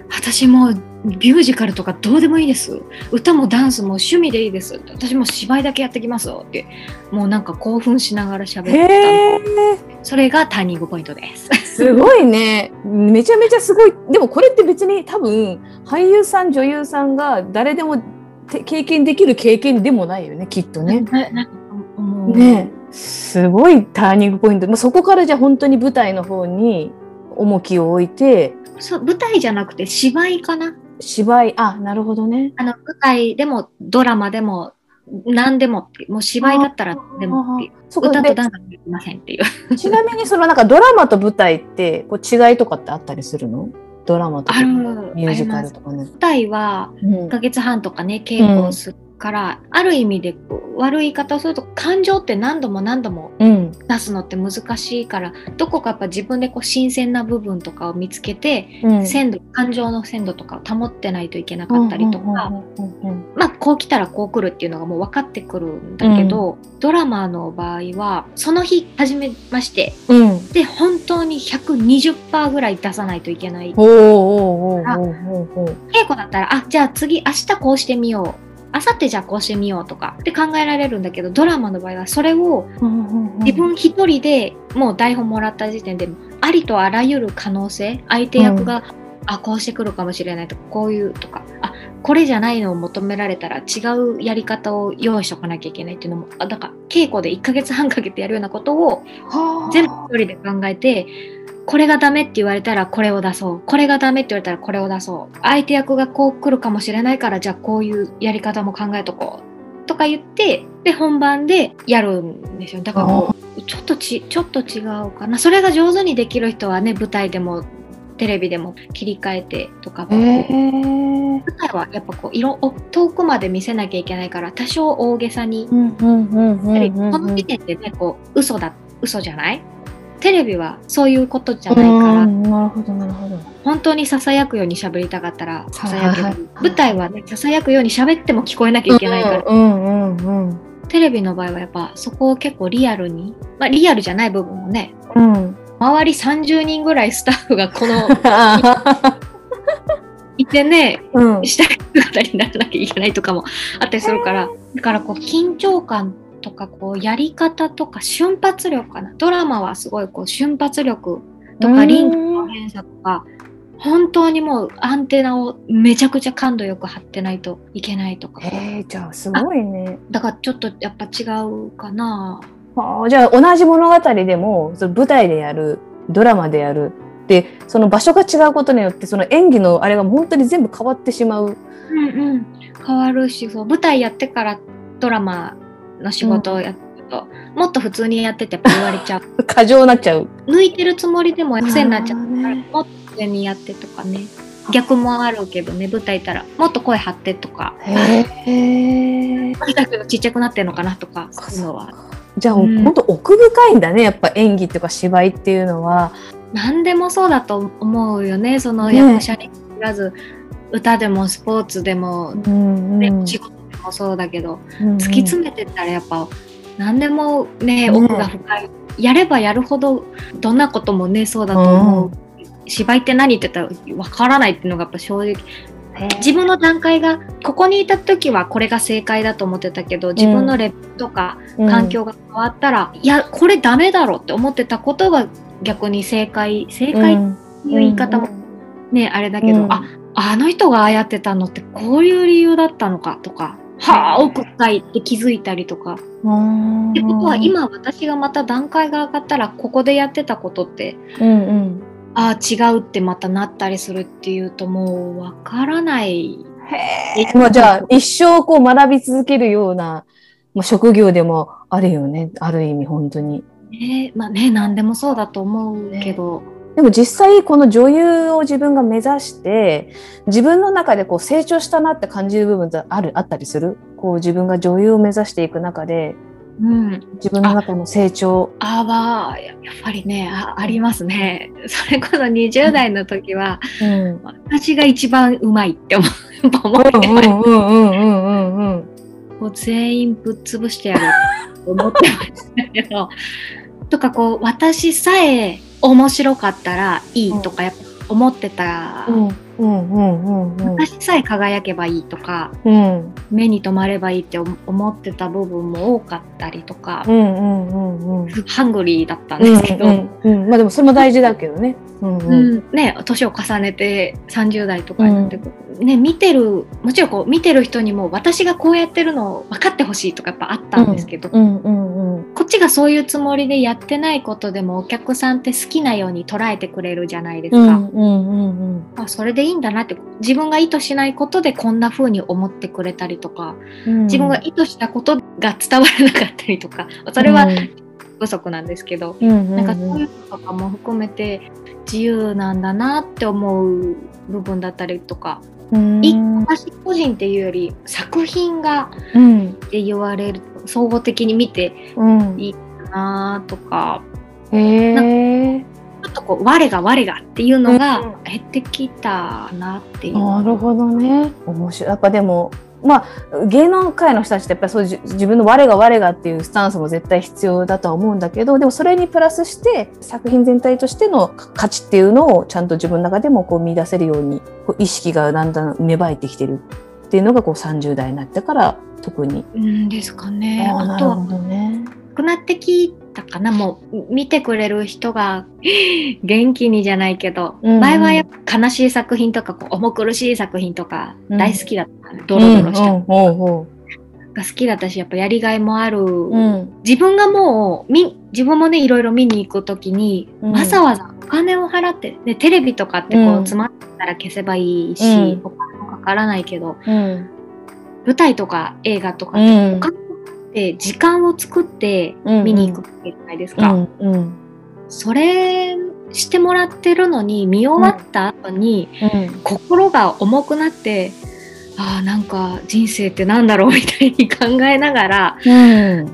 私もうミュージカルとかどうでもいいです歌もダンスも趣味でいいです私も芝居だけやってきますよ」ってもうなんか興奮しながら喋ってた。それがターニングポイントです。すごいね。めちゃめちゃすごい。でもこれって別に多分俳優さん女優さんが誰でもて経験できる経験でもないよねきっとね。ね。すごいターニングポイント。もうそこからじゃあ本当に舞台の方に重きを置いて。そう舞台じゃなくて芝居かな。芝居。あなるほどね。あの舞台でもドラマでも何でももう芝居だったら何でもっていう。歌とダンスはできませんっていう。[laughs] ちなみにそのなんかドラマと舞台ってこう違いとかってあったりするの？ドラマとかミュージカルとかね。舞台はうん1ヶ月半とかね稽古をするから、ある意味で悪い言い方をすると感情って何度も何度もうん。出すのって難しいからどこかやっぱ自分でこう新鮮な部分とかを見つけて、うん。鮮度感情の鮮度とかを保ってないといけなかったりとか、うんうんうんうんまあこう来たらこう来るっていうのがもう分かってくるんだけど、ドラマの場合はその日始めましてうん。で本当に120%ぐらい出さないといけない。稽古だったらあじゃあ次明日こうしてみよう明後日じゃあこうしてみようとかって考えられるんだけどドラマの場合はそれを自分一人でもう台本もらった時点でありとあらゆる可能性相手役が、あこうしてくるかもしれないとかこういうとかあこれじゃないのを求められたら違うやり方を用意しとかなきゃいけないっていうのもあだから稽古で1ヶ月半かけてやるようなことをはあ。全部一人で考えてこれがダメって言われたらこれを出そう。これがダメって言われたらこれを出そう。相手役がこう来るかもしれないからじゃあこういうやり方も考えとこう。とか言ってで本番でやるんですよ。だからこうちょっとちちょっと違うかな。それが上手にできる人はね舞台でもテレビでも切り替えてとか、へえ。舞台はやっぱこう色お遠くまで見せなきゃいけないから多少大げさに。うんうんうんうんやはりうん。この時点でね、こう、嘘だ、嘘じゃない？テレビはそういうことじゃないから、うんなるほどなるほど。本当に囁くように喋りたかったら、囁けはいはいる。舞台はね、囁くように喋っても聞こえなきゃいけないから、うんうんうんテレビの場合はやっぱそこを結構リアルに、まあリアルじゃない部分もね、うん。うん。周り30人ぐらいスタッフがこの、[laughs] いてね、うん。したい姿にならなきゃいけないとかもあったりするから、だからこう緊張感とかこうやり方とか瞬発力かな。ドラマはすごいこう瞬発力とかリンクの連鎖とか、本当にもうアンテナをめちゃくちゃ感度よく張ってないといけないとか。えー、じゃあすごいね。だからちょっとやっぱ違うかな。あーじゃあ同じ物語でもその舞台でやるドラマでやるでその場所が違うことによってその演技のあれが本当に全部変わってしまう。うんうん。変わるし、そう舞台やってからドラマの仕事をやってると、もっと普通にやってて言われちゃう。[laughs] 過剰になっちゃう。抜いてるつもりでも癖になっちゃうから、ね。もっと上にやってとかね。逆もあるけどね舞台いたら。もっと声張ってとか。へえ。ちっちゃくなってんのかなとかそういうのは。じゃあ、うん。本当奥深いんだねやっぱ演技っていうか芝居っていうのは。何でもそうだと思うよねそのね。役者に限らず、歌でもスポーツでも、うんねうん。仕事でもそうだけど、うん突き詰めてったらやっぱ何でもねね奥が深い、やればやるほどどんなこともねそうだと思う、芝居って何って言ったら分からないっていうのがやっぱ正直。自分の段階がここにいた時はこれが正解だと思ってたけど自分のレベルとか環境が変わったら、いやこれダメだろって思ってたことが逆に正解正解っていう言い方もね、あれだけど、うん。ああの人がああやってたのってこういう理由だったのかとか、はあ奥深いって気づいたりとか。うんってことは今私がまた段階が上がったらここでやってたことってうんうん。ああ違うってまたなったりするっていうともうわからない。へえもうじゃあ一生こう学び続けるようなまあ、職業でもあるよね。ある意味本当に。ね。まあね何でもそうだと思うけど、でも実際この女優を自分が目指して自分の中でこう成長したなって感じる部分ってあるあったりする？こう自分が女優を目指していく中でうん、自分の中の成長。あはやっぱりねあありますね。それこそ20代の時は、うん。私が一番うまいって思ってましたうんうんうんうんうんうん。もう全員ぶっ潰してやると思ってましたけど [laughs] とかこう私さえ面白かったらいいとかやっぱ思ってた、うん。うん。うん。うん。私さえ輝けばいいとかうん。目に留まればいいって思ってた部分も多かったりとか、うん。うん。うん。うん。ハングリーだったんですけど、うん。うん。うん。まあでもそれも大事だけどね。うん。ううん。んね、年を重ねて30代とかになってくる、ね、見てるもちろんこう見てる人にも私がこうやってるのを分かってほしいとかやっぱあったんですけど、うん。うん。うんこっちがそういうつもりでやってないことでもお客さんって好きなように捉えてくれるじゃないですか。うんうんうんあそれでいいんだなって自分が意図しないことでこんな風に思ってくれたりとかうん。自分が意図したことが伝わらなかったりとかそれは不足なんですけど、うんうんなんかそういうのとかも含めて自由なんだなって思う部分だったりとか、うん。い私個人っていうより作品がうん。って言われる総合的に見てうん。いいなとか。へえちょっとこう我が我がっていうのうんが減ってきたなっていう。なるほどね。面白い。やっぱでもまあ芸能界の人たちってやっぱりそうじ自分の我が我がっていうスタンスも絶対必要だとは思うんだけどでもそれにプラスして作品全体としての価値っていうのをちゃんと自分の中でもこう見出せるようにこう意識がだんだん芽生えてきてるっていうのがこう30代になってから特に。うんですかね。あーあとはね。なくなってきたかな。もう見てくれる人が [laughs] 元気にじゃないけど、うんうん。前はやっぱ悲しい作品とかこう重苦しい作品とかうん。大好きだった、ねドロドロした、うんうんうんが好きだったしやっぱやりがいもある、うん。自分がもうみ自分もねいろいろ見に行く時に、うん。わざわざお金を払ってでテレビとかってこう、うん。詰まったら消せばいいし、うん。お金もかからないけどうん舞台とか映画とかうって、ん。お金って時間を作って見に行くわけじゃないですか。うんうん。それしてもらってるのに見終わった後に、うん。心が重くなってあーなんか人生ってなんだろうみたいに考えながらうん。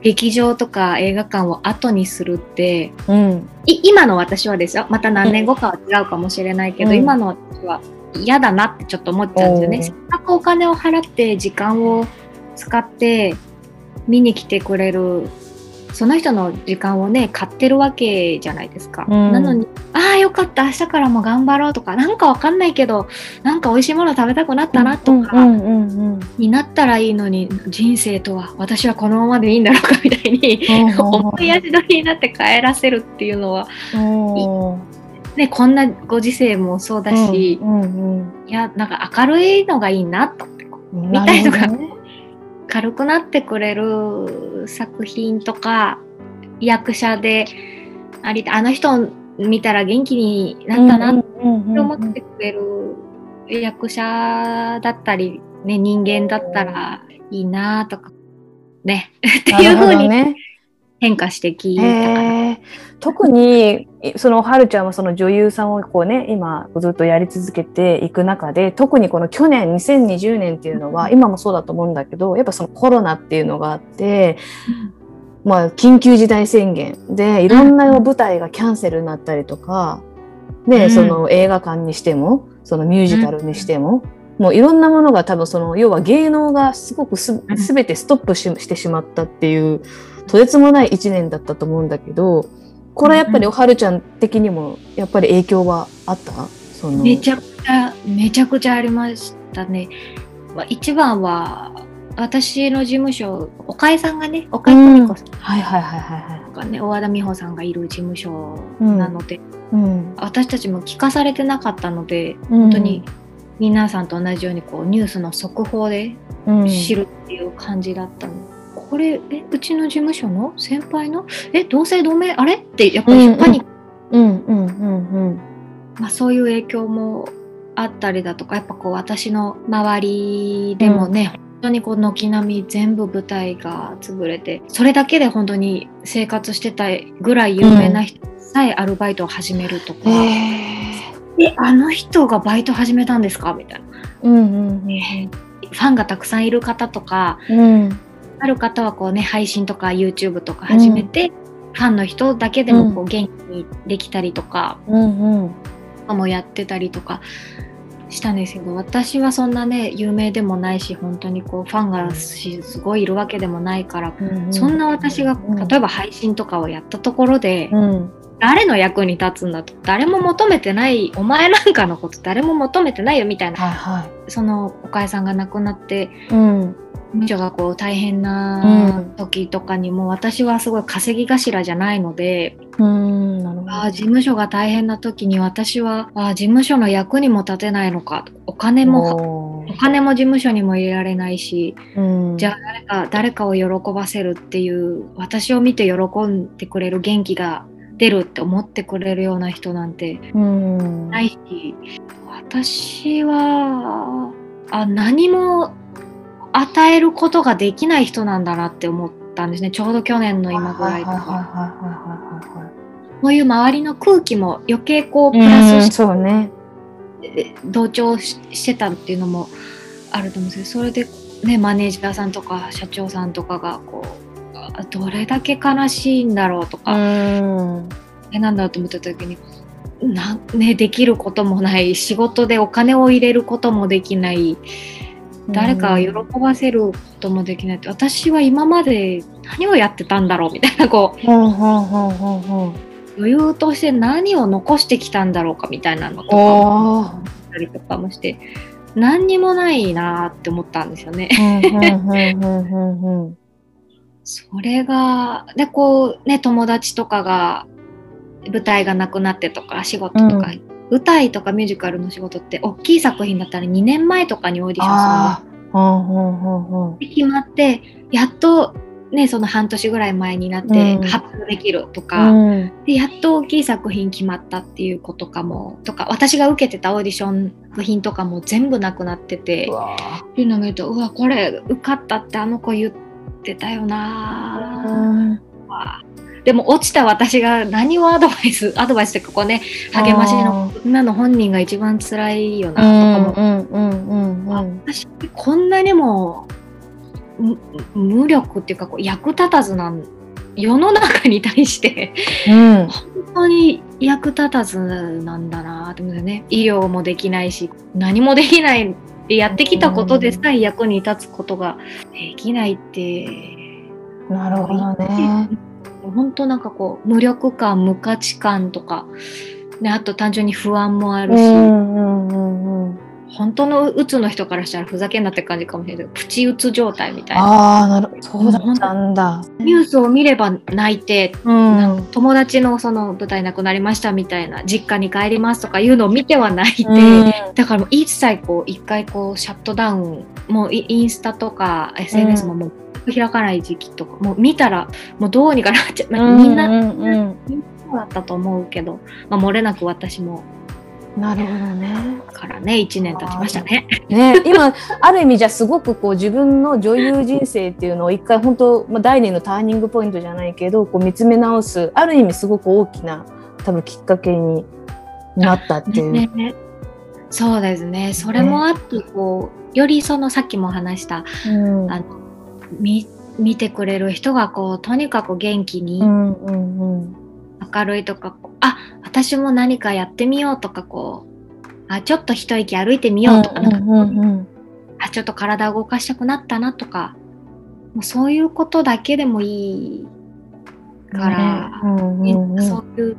劇場とか映画館を後にするってうん。い今の私はですよ。また何年後かは違うかもしれないけど、うん。今の私は嫌だなってちょっと思っちゃうんですよね。せっかくお金を払って時間を使って見に来てくれるその人の時間をね買ってるわけじゃないですか。うん。なのにああよかった明日からも頑張ろうとかなんかわかんないけどなんか美味しいもの食べたくなったなとか、になったらいいのに人生とは私はこのままでいいんだろうかみたいに思い足取りになって帰らせるっていうのは、うんね、こんなご時世もそうだし、うんうんいやなんか明るいのがいいなとたいのが軽くなってくれる作品とか役者でありあの人を見たら元気になったなって思ってくれる役者だったり、ね、人間だったらいいなとかね [laughs] っていう風にね。変化してきたかな。特にそのはるちゃんはその女優さんをこうね今ずっとやり続けていく中で特にこの去年2020年っていうのは今もそうだと思うんだけどやっぱそのコロナっていうのがあって、まあ、緊急事態宣言でいろんな舞台がキャンセルになったりとか、でうん。その映画館にしてもそのミュージカルにしても、もういろんなものが多分その要は芸能がすごくすうん。全てストップししてしまったっていうとてつもない1年だったと思うんだけどこれやっぱりおはるちゃん的にもやっぱり影響はあった？その。めちゃくちゃめちゃくちゃありましたね。まあ一番は私の事務所岡井さんがね岡井久美子さん。はいはいはいはいはい。がね大和田美穂さんがいる事務所なので、うん、私たちも聞かされてなかったので本本当に皆さんと同じようにこうニュースの速報で知る。るっていう感じだったの。これえうちの事務所の？先輩の？え同姓同名？あれ？ってやっぱりパニック。うんうんうんうん。まあ、そういう影響もあったりだとかやっぱこう私の周りでもね、本当にこう軒並み全部舞台が潰れてそれだけで本当に生活してたぐらい有名な人さえアルバイトを始めるとか、うん、えあの人がバイト始めたんですか？みたいな、うんうんうん、ファンがたくさんいる方とか、うん、ある方はこうね配信とか YouTube とか始めて、ファンの人だけでもこう元気にできたりとか、うんうん、もやってたりとかしたんですけど私はそんなね有名でもないし本当にこうファンがすごいいるわけでもないから、うんうん、そんな私が例えば配信とかをやったところで、うん、誰の役に立つんだと誰も求めてないお前なんかのこと誰も求めてないよみたいな、はいはい、そのおかえさんが亡くなって、うん、事務所がこう大変な時とかにも、私はすごい稼ぎ頭じゃないので、うんなるほど。あ事務所が大変な時に私はあ事務所の役にも立てないのかお金もお金も事務所にも入れられないし、うん、じゃあ誰か誰かを喜ばせるっていう私を見て喜んでくれる元気が出るって思ってくれるような人なんてないし、私はあ何も与えることができない人なんだなって思ったんですね。ちょうど去年の今ぐらいとか。こういう周りの空気も余計こうプラスして、そうね、同調してたっていうのもあると思うんですけどそれで、ね、マネージャーさんとか社長さんとかがこうどれだけ悲しいんだろうとか、うん、えなんだろうと思った時にな、ね、できることもない仕事でお金を入れることもできない誰かを喜ばせることもできない。って、私は今まで何をやってたんだろうみたいなこう、余裕として何を残してきたんだろうかみたいなのとか思ったりとかもして何にもないなって思ったんですよね。それがでこうね友達とかが舞台がなくなってとか仕事とか、うん、舞台とかミュージカルの仕事って大きい作品だったら2年前とかにオーディションするの。で決まってやっとね、その半年ぐらい前になって発表できるとか、うん、でやっと大きい作品決まったっていうことかもとか私が受けてたオーディション部品とかも全部なくなってて。っていうのを見るとうわこれ受かったってあの子言ってたよな、うん、でも落ちた私が何をアドバイス [laughs] アドバイスってここね励ましの今の本人が一番辛いよなとかも。私こんなにも無力っていうかこう役立たずなん世の中に対して、うん、本当に役立たずなんだなって思うね。医療もできないし何もできないでやってきたことでさえ役に立つことができないって、なるほどね本当なんかこう無力感無価値観とか、ね、あと単純に不安もあるし、うんうんうんうん本当のうつの人からしたらふざけんなって感じかもしれないけどプチうつ状態みたいな。ああなるそうだったんだ。ニュースを見れば泣いて、うん、友達のその舞台なくなりましたみたいな実家に帰りますとかいうのを見ては泣いて、うん、だからもう一切こう一回こうシャットダウンもうインスタとか SNS ももう開かない時期とか、もう見たらもうどうにかなっちゃう、まあ、みんな、うんうんうん、みんなそうだったと思うけど、まあ、漏れなく私もなるほどね。からね、1年経ちましたね。ね、今、ある意味じゃすごくこう自分の女優人生っていうのを一回本当、まあ、第二のターニングポイントじゃないけど、こう見つめ直す、ある意味すごく大きな多分きっかけになったっていう。ね、そうですね。それもあって、こう、よりそのさっきも話した、うん、あの見見てくれる人がこうとにかく元気にうんうんうん、明るいとか、あ私も何かやってみようとかこうあちょっと一息歩いてみようとか,、なんかうんうんうんあちょっと体を動かしたくなったなとかもうそういうことだけでもいいから、ね。うんうんうん。そういう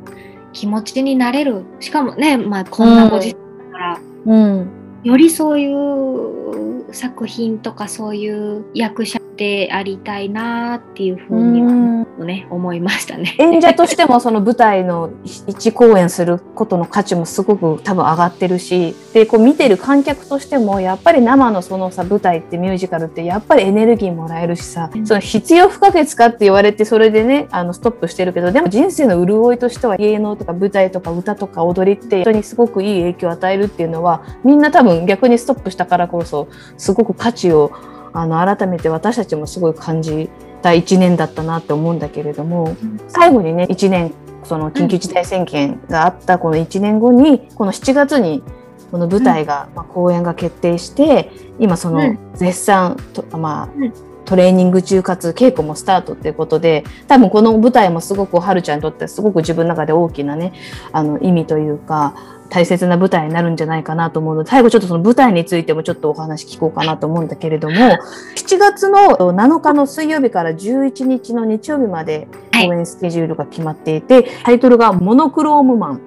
気持ちになれる。しかもね、まあ、こんなご時世だから、うん。よりそういう作品とかそういう役者でありたいなっていうふうにはね、思いましたね。演者としてもその舞台の一公演することの価値もすごく多分上がってるしでこう見てる観客としてもやっぱり生のそのさ舞台ってミュージカルってやっぱりエネルギーもらえるしさ、うんその必要不可欠かって言われてそれでねあのストップしてるけどでも人生の潤いとしては芸能とか舞台とか歌とか踊りって人にすごくいい影響を与えるっていうのはみんな多分逆にストップしたからこそすごく価値をあの改めて私たちもすごい感じた1年だったなって思うんだけれども、最後にね1年その緊急事態宣言があったこの1年後にこの7月にこの舞台が、まあ、公演が決定して今その絶賛と、まあ、トレーニング中かつ稽古もスタートっていうことで多分この舞台もすごくはるちゃんにとってすごく自分の中で大きなねあの意味というか大切な舞台になるんじゃないかなと思うので最後ちょっとその舞台についてもちょっとお話聞こうかなと思うんだけれども7月の7日の水曜日から11日の日曜日まで公演スケジュールが決まっていて、はい、タイトルが「モノクロームマン」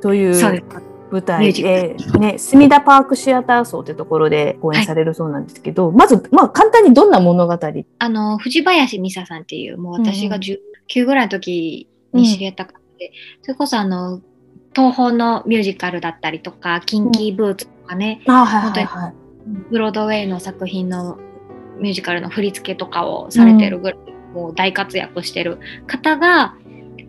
という、はい舞台で、ね、墨田パークシアター層というところで公演されるそうなんですけど、はい、まず、まあ、簡単にどんな物語？あの、藤林美沙さんっていう、もう私が19ぐらいの時に知り合った方で、うん、それこそあの、東宝のミュージカルだったりとか、キンキーブーツとかね、うん、本当にブロードウェイの作品のミュージカルの振り付けとかをされてるぐらい、うん、もう大活躍してる方が、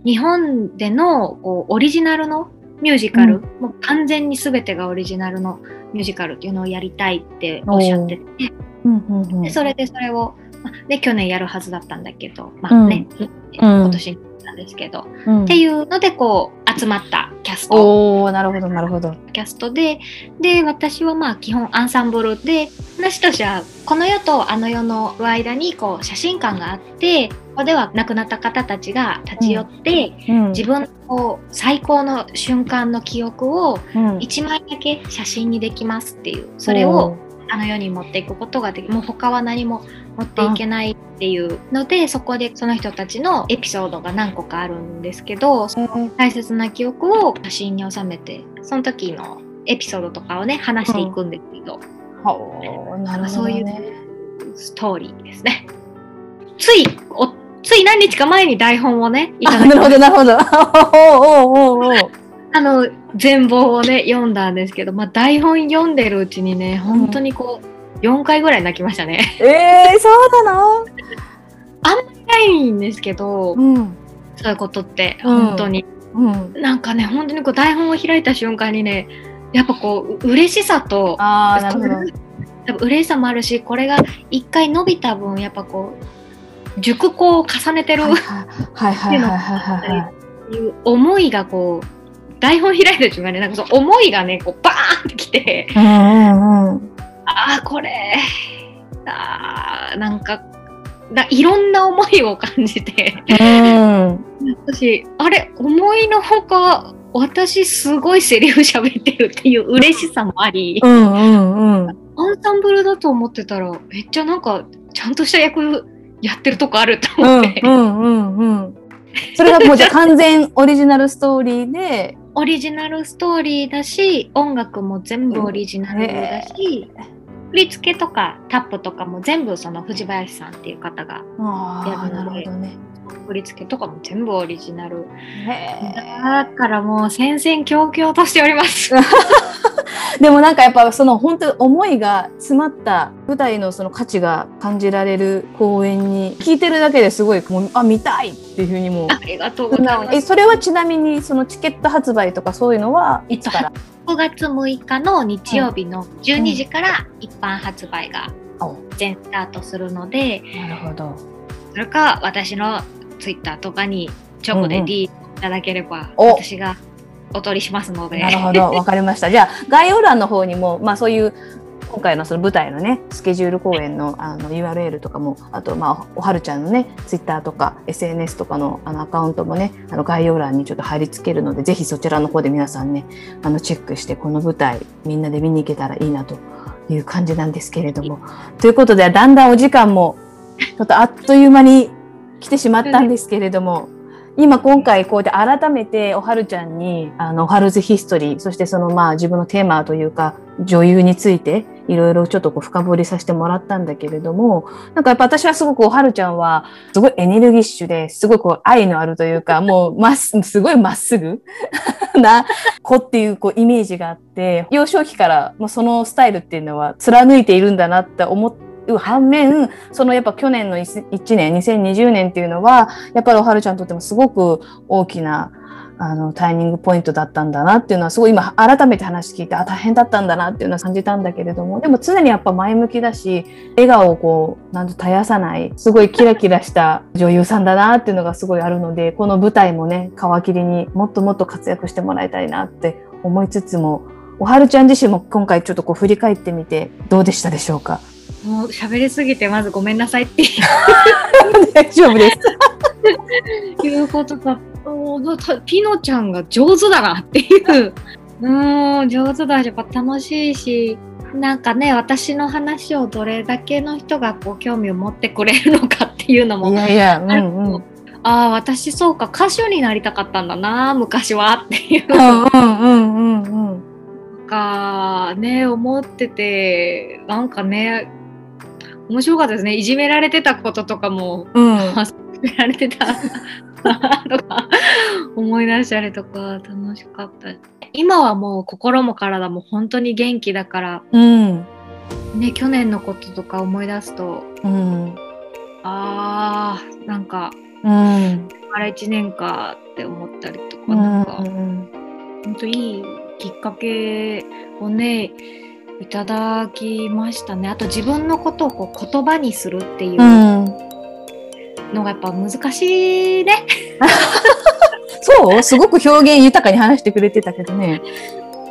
日本でのこうオリジナルのミュージカル、うん、もう完全に全てがオリジナルのミュージカルっていうのをやりたいっておっしゃってて、うん。うん。うん、でそれでそれを、まあ、で去年やるはずだったんだけど、まあね、今年になったんですけど、っていうのでこう集まったキャスト。おなるほどなるほど。キャストでで私はまあ基本アンサンブルで話としてはこの世とあの世の間にこう写真館があってここでは亡くなった方たちが立ち寄って、うん。うん、自分の最高の瞬間の記憶を1枚だけ写真にできますっていうそれをあの世に持っていくことができもう他は何も持っていけないっていうのでそこでその人たちのエピソードが何個かあるんですけど大切な記憶を写真に収めてその時のエピソードとかをね話していくんですけど、うん、なるほど、ね、そういうストーリーですね。ついおつい何日か前に台本をねいただきました。なるほどなるほど。あの全貌をね読んだんですけど、まあ、台本読んでるうちにね本当にこう、うん4回ぐらい泣きましたね。えー、そうなの？あんまりないんですけど、うん、そういうことって本当に、うん、なんかね本当にこう台本を開いた瞬間にねやっぱこう嬉しさとあなるほど。嬉しさもあるしこれが一回伸びた分やっぱこう熟考を重ねてる。っていう思いがこう台本開いた瞬間になんかその思いがねこうバーンってきて、うんうんうん。ああこれあなんかだいろんな思いを感じて、うん、私あれ思いのほか私すごいセリフ喋ってるっていう嬉しさもあり、うんうんうん、アンサンブルだと思ってたらめっちゃなんかちゃんとした役やってるとこあると思って。うんうんうんうん。それがもうじゃ完全オリジナルストーリーで。[laughs] オリジナルストーリーだし音楽も全部オリジナルだし、振り付けとかタップとかも全部その藤林さんっていう方がやるので、ね、振り付けとかも全部オリジナル。だからもう戦々恐々としております。[laughs] でもなんかやっぱその本当に思いが詰まった舞台のその価値が感じられる公演に聞いてるだけですごいもうあ見たいっていうふうにもありがとうございます。それはちなみにそのチケット発売とかそういうのはいつから？5月6日の日曜日の12時から一般発売が全スタートするので、なるほど。それか私のツイッターとかにチョコで D いただければ、私がお取りしますので。なるほど、[laughs] わかりました。じゃあ概要欄の方にも、まあそういう今回のその舞台のねスケジュール公演のあの URL とかもあとまあおはるちゃんのねツイッターとか SNS とかのあのアカウントもねあの概要欄にちょっと貼り付けるのでぜひそちらの方で皆さんねあのチェックしてこの舞台みんなで見に行けたらいいなという感じなんですけれども。ということでだんだんお時間もちょっとあっという間に来てしまったんですけれども。今今回こうやって改めておはるちゃんにあのおはるずヒストリーそしてそのまあ自分のテーマというか女優についていろいろちょっとこう深掘りさせてもらったんだけれども、なんかやっぱ私はすごくおはるちゃんはすごいエネルギッシュですごい愛のあるというか、もうまっすごいまっすぐ [laughs] な子っていうこうイメージがあって、幼少期からもうそのスタイルっていうのは貫いているんだなって思って、う反面、そのやっぱ去年の1年、2020年っていうのは、やっぱりおはるちゃんにとってもすごく大きなあのタイミングポイントだったんだなっていうのはすごい今改めて話聞いてあ大変だったんだなっていうのは感じたんだけれどもでも常にやっぱ前向きだし笑顔をこうなんと絶やさないすごいキラキラした [laughs] 女優さんだなっていうのがすごいあるのでこの舞台もね皮切りにもっともっと活躍してもらいたいなって思いつつもおはるちゃん自身も今回ちょっとこう振り返ってみてどうでしたでしょうか？もう喋りすぎてまずごめんなさいって大丈夫です。いうことだ。おーピノちゃんが上手だなっていう。うん、上手だし、やっぱ楽しいし、なんかね、私の話をどれだけの人がこう興味を持ってくれるのかっていうのもいやいや、うんうん。ああ、私そうか、歌手になりたかったんだな、昔はっていううんうんうんうんうん。か、ね、思ってて、なんかね、面白かったですね。いじめられてたこととかも、うん。られてたなとか思い出したりとか、楽しかった。今はもう心も体も本当に元気だから、うん。ね、去年のこととか思い出すと、うん。あー、なんか、うん。あれ1年かって思ったりとか、うんなんか、本当いいきっかけをねいただきましたね。あと自分のことをこう言葉にするっていううん。のがやっぱ難しいね、[laughs] そう？すごく表現豊かに話してくれてたけどね。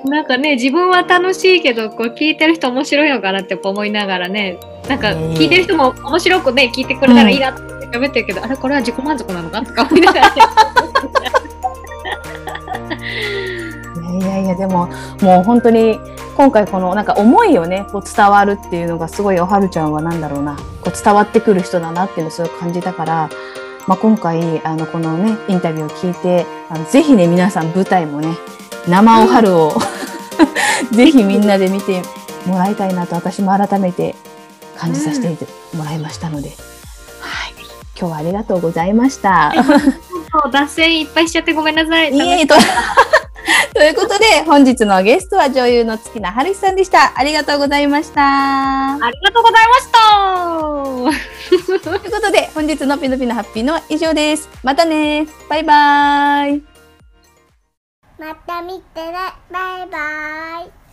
なんかね自分は楽しいけどこう聞いてる人面白いのかなって思いながらねなんかうん。聞いてる人も面白くね聞いてくれたらいいなって喋ってるけど、あれこれは自己満足なのかとか思いながらね [laughs] いやいやでも、もう本当に、今回このなんか思いをね、こう伝わるっていうのがすごいおはるちゃんはなんだろうな、こう伝わってくる人だなっていうのをすごい感じたから、まあ、今回、あの、このね、インタビューを聞いて、あのぜひね、皆さん舞台もね、生おはるを、ぜひみんなで見てもらいたいなと私も改めて感じさせてもらいましたので、はい。今日はありがとうございました。脱線いっぱいしちゃってごめんなさい。いえいえと [laughs] ということで本日のゲストは女優の月名春日さんでした。ありがとうございました。ありがとうございました。[laughs] ということで本日のピノピノハッピーのは以上です。またねバイバイまた見てねバイバイ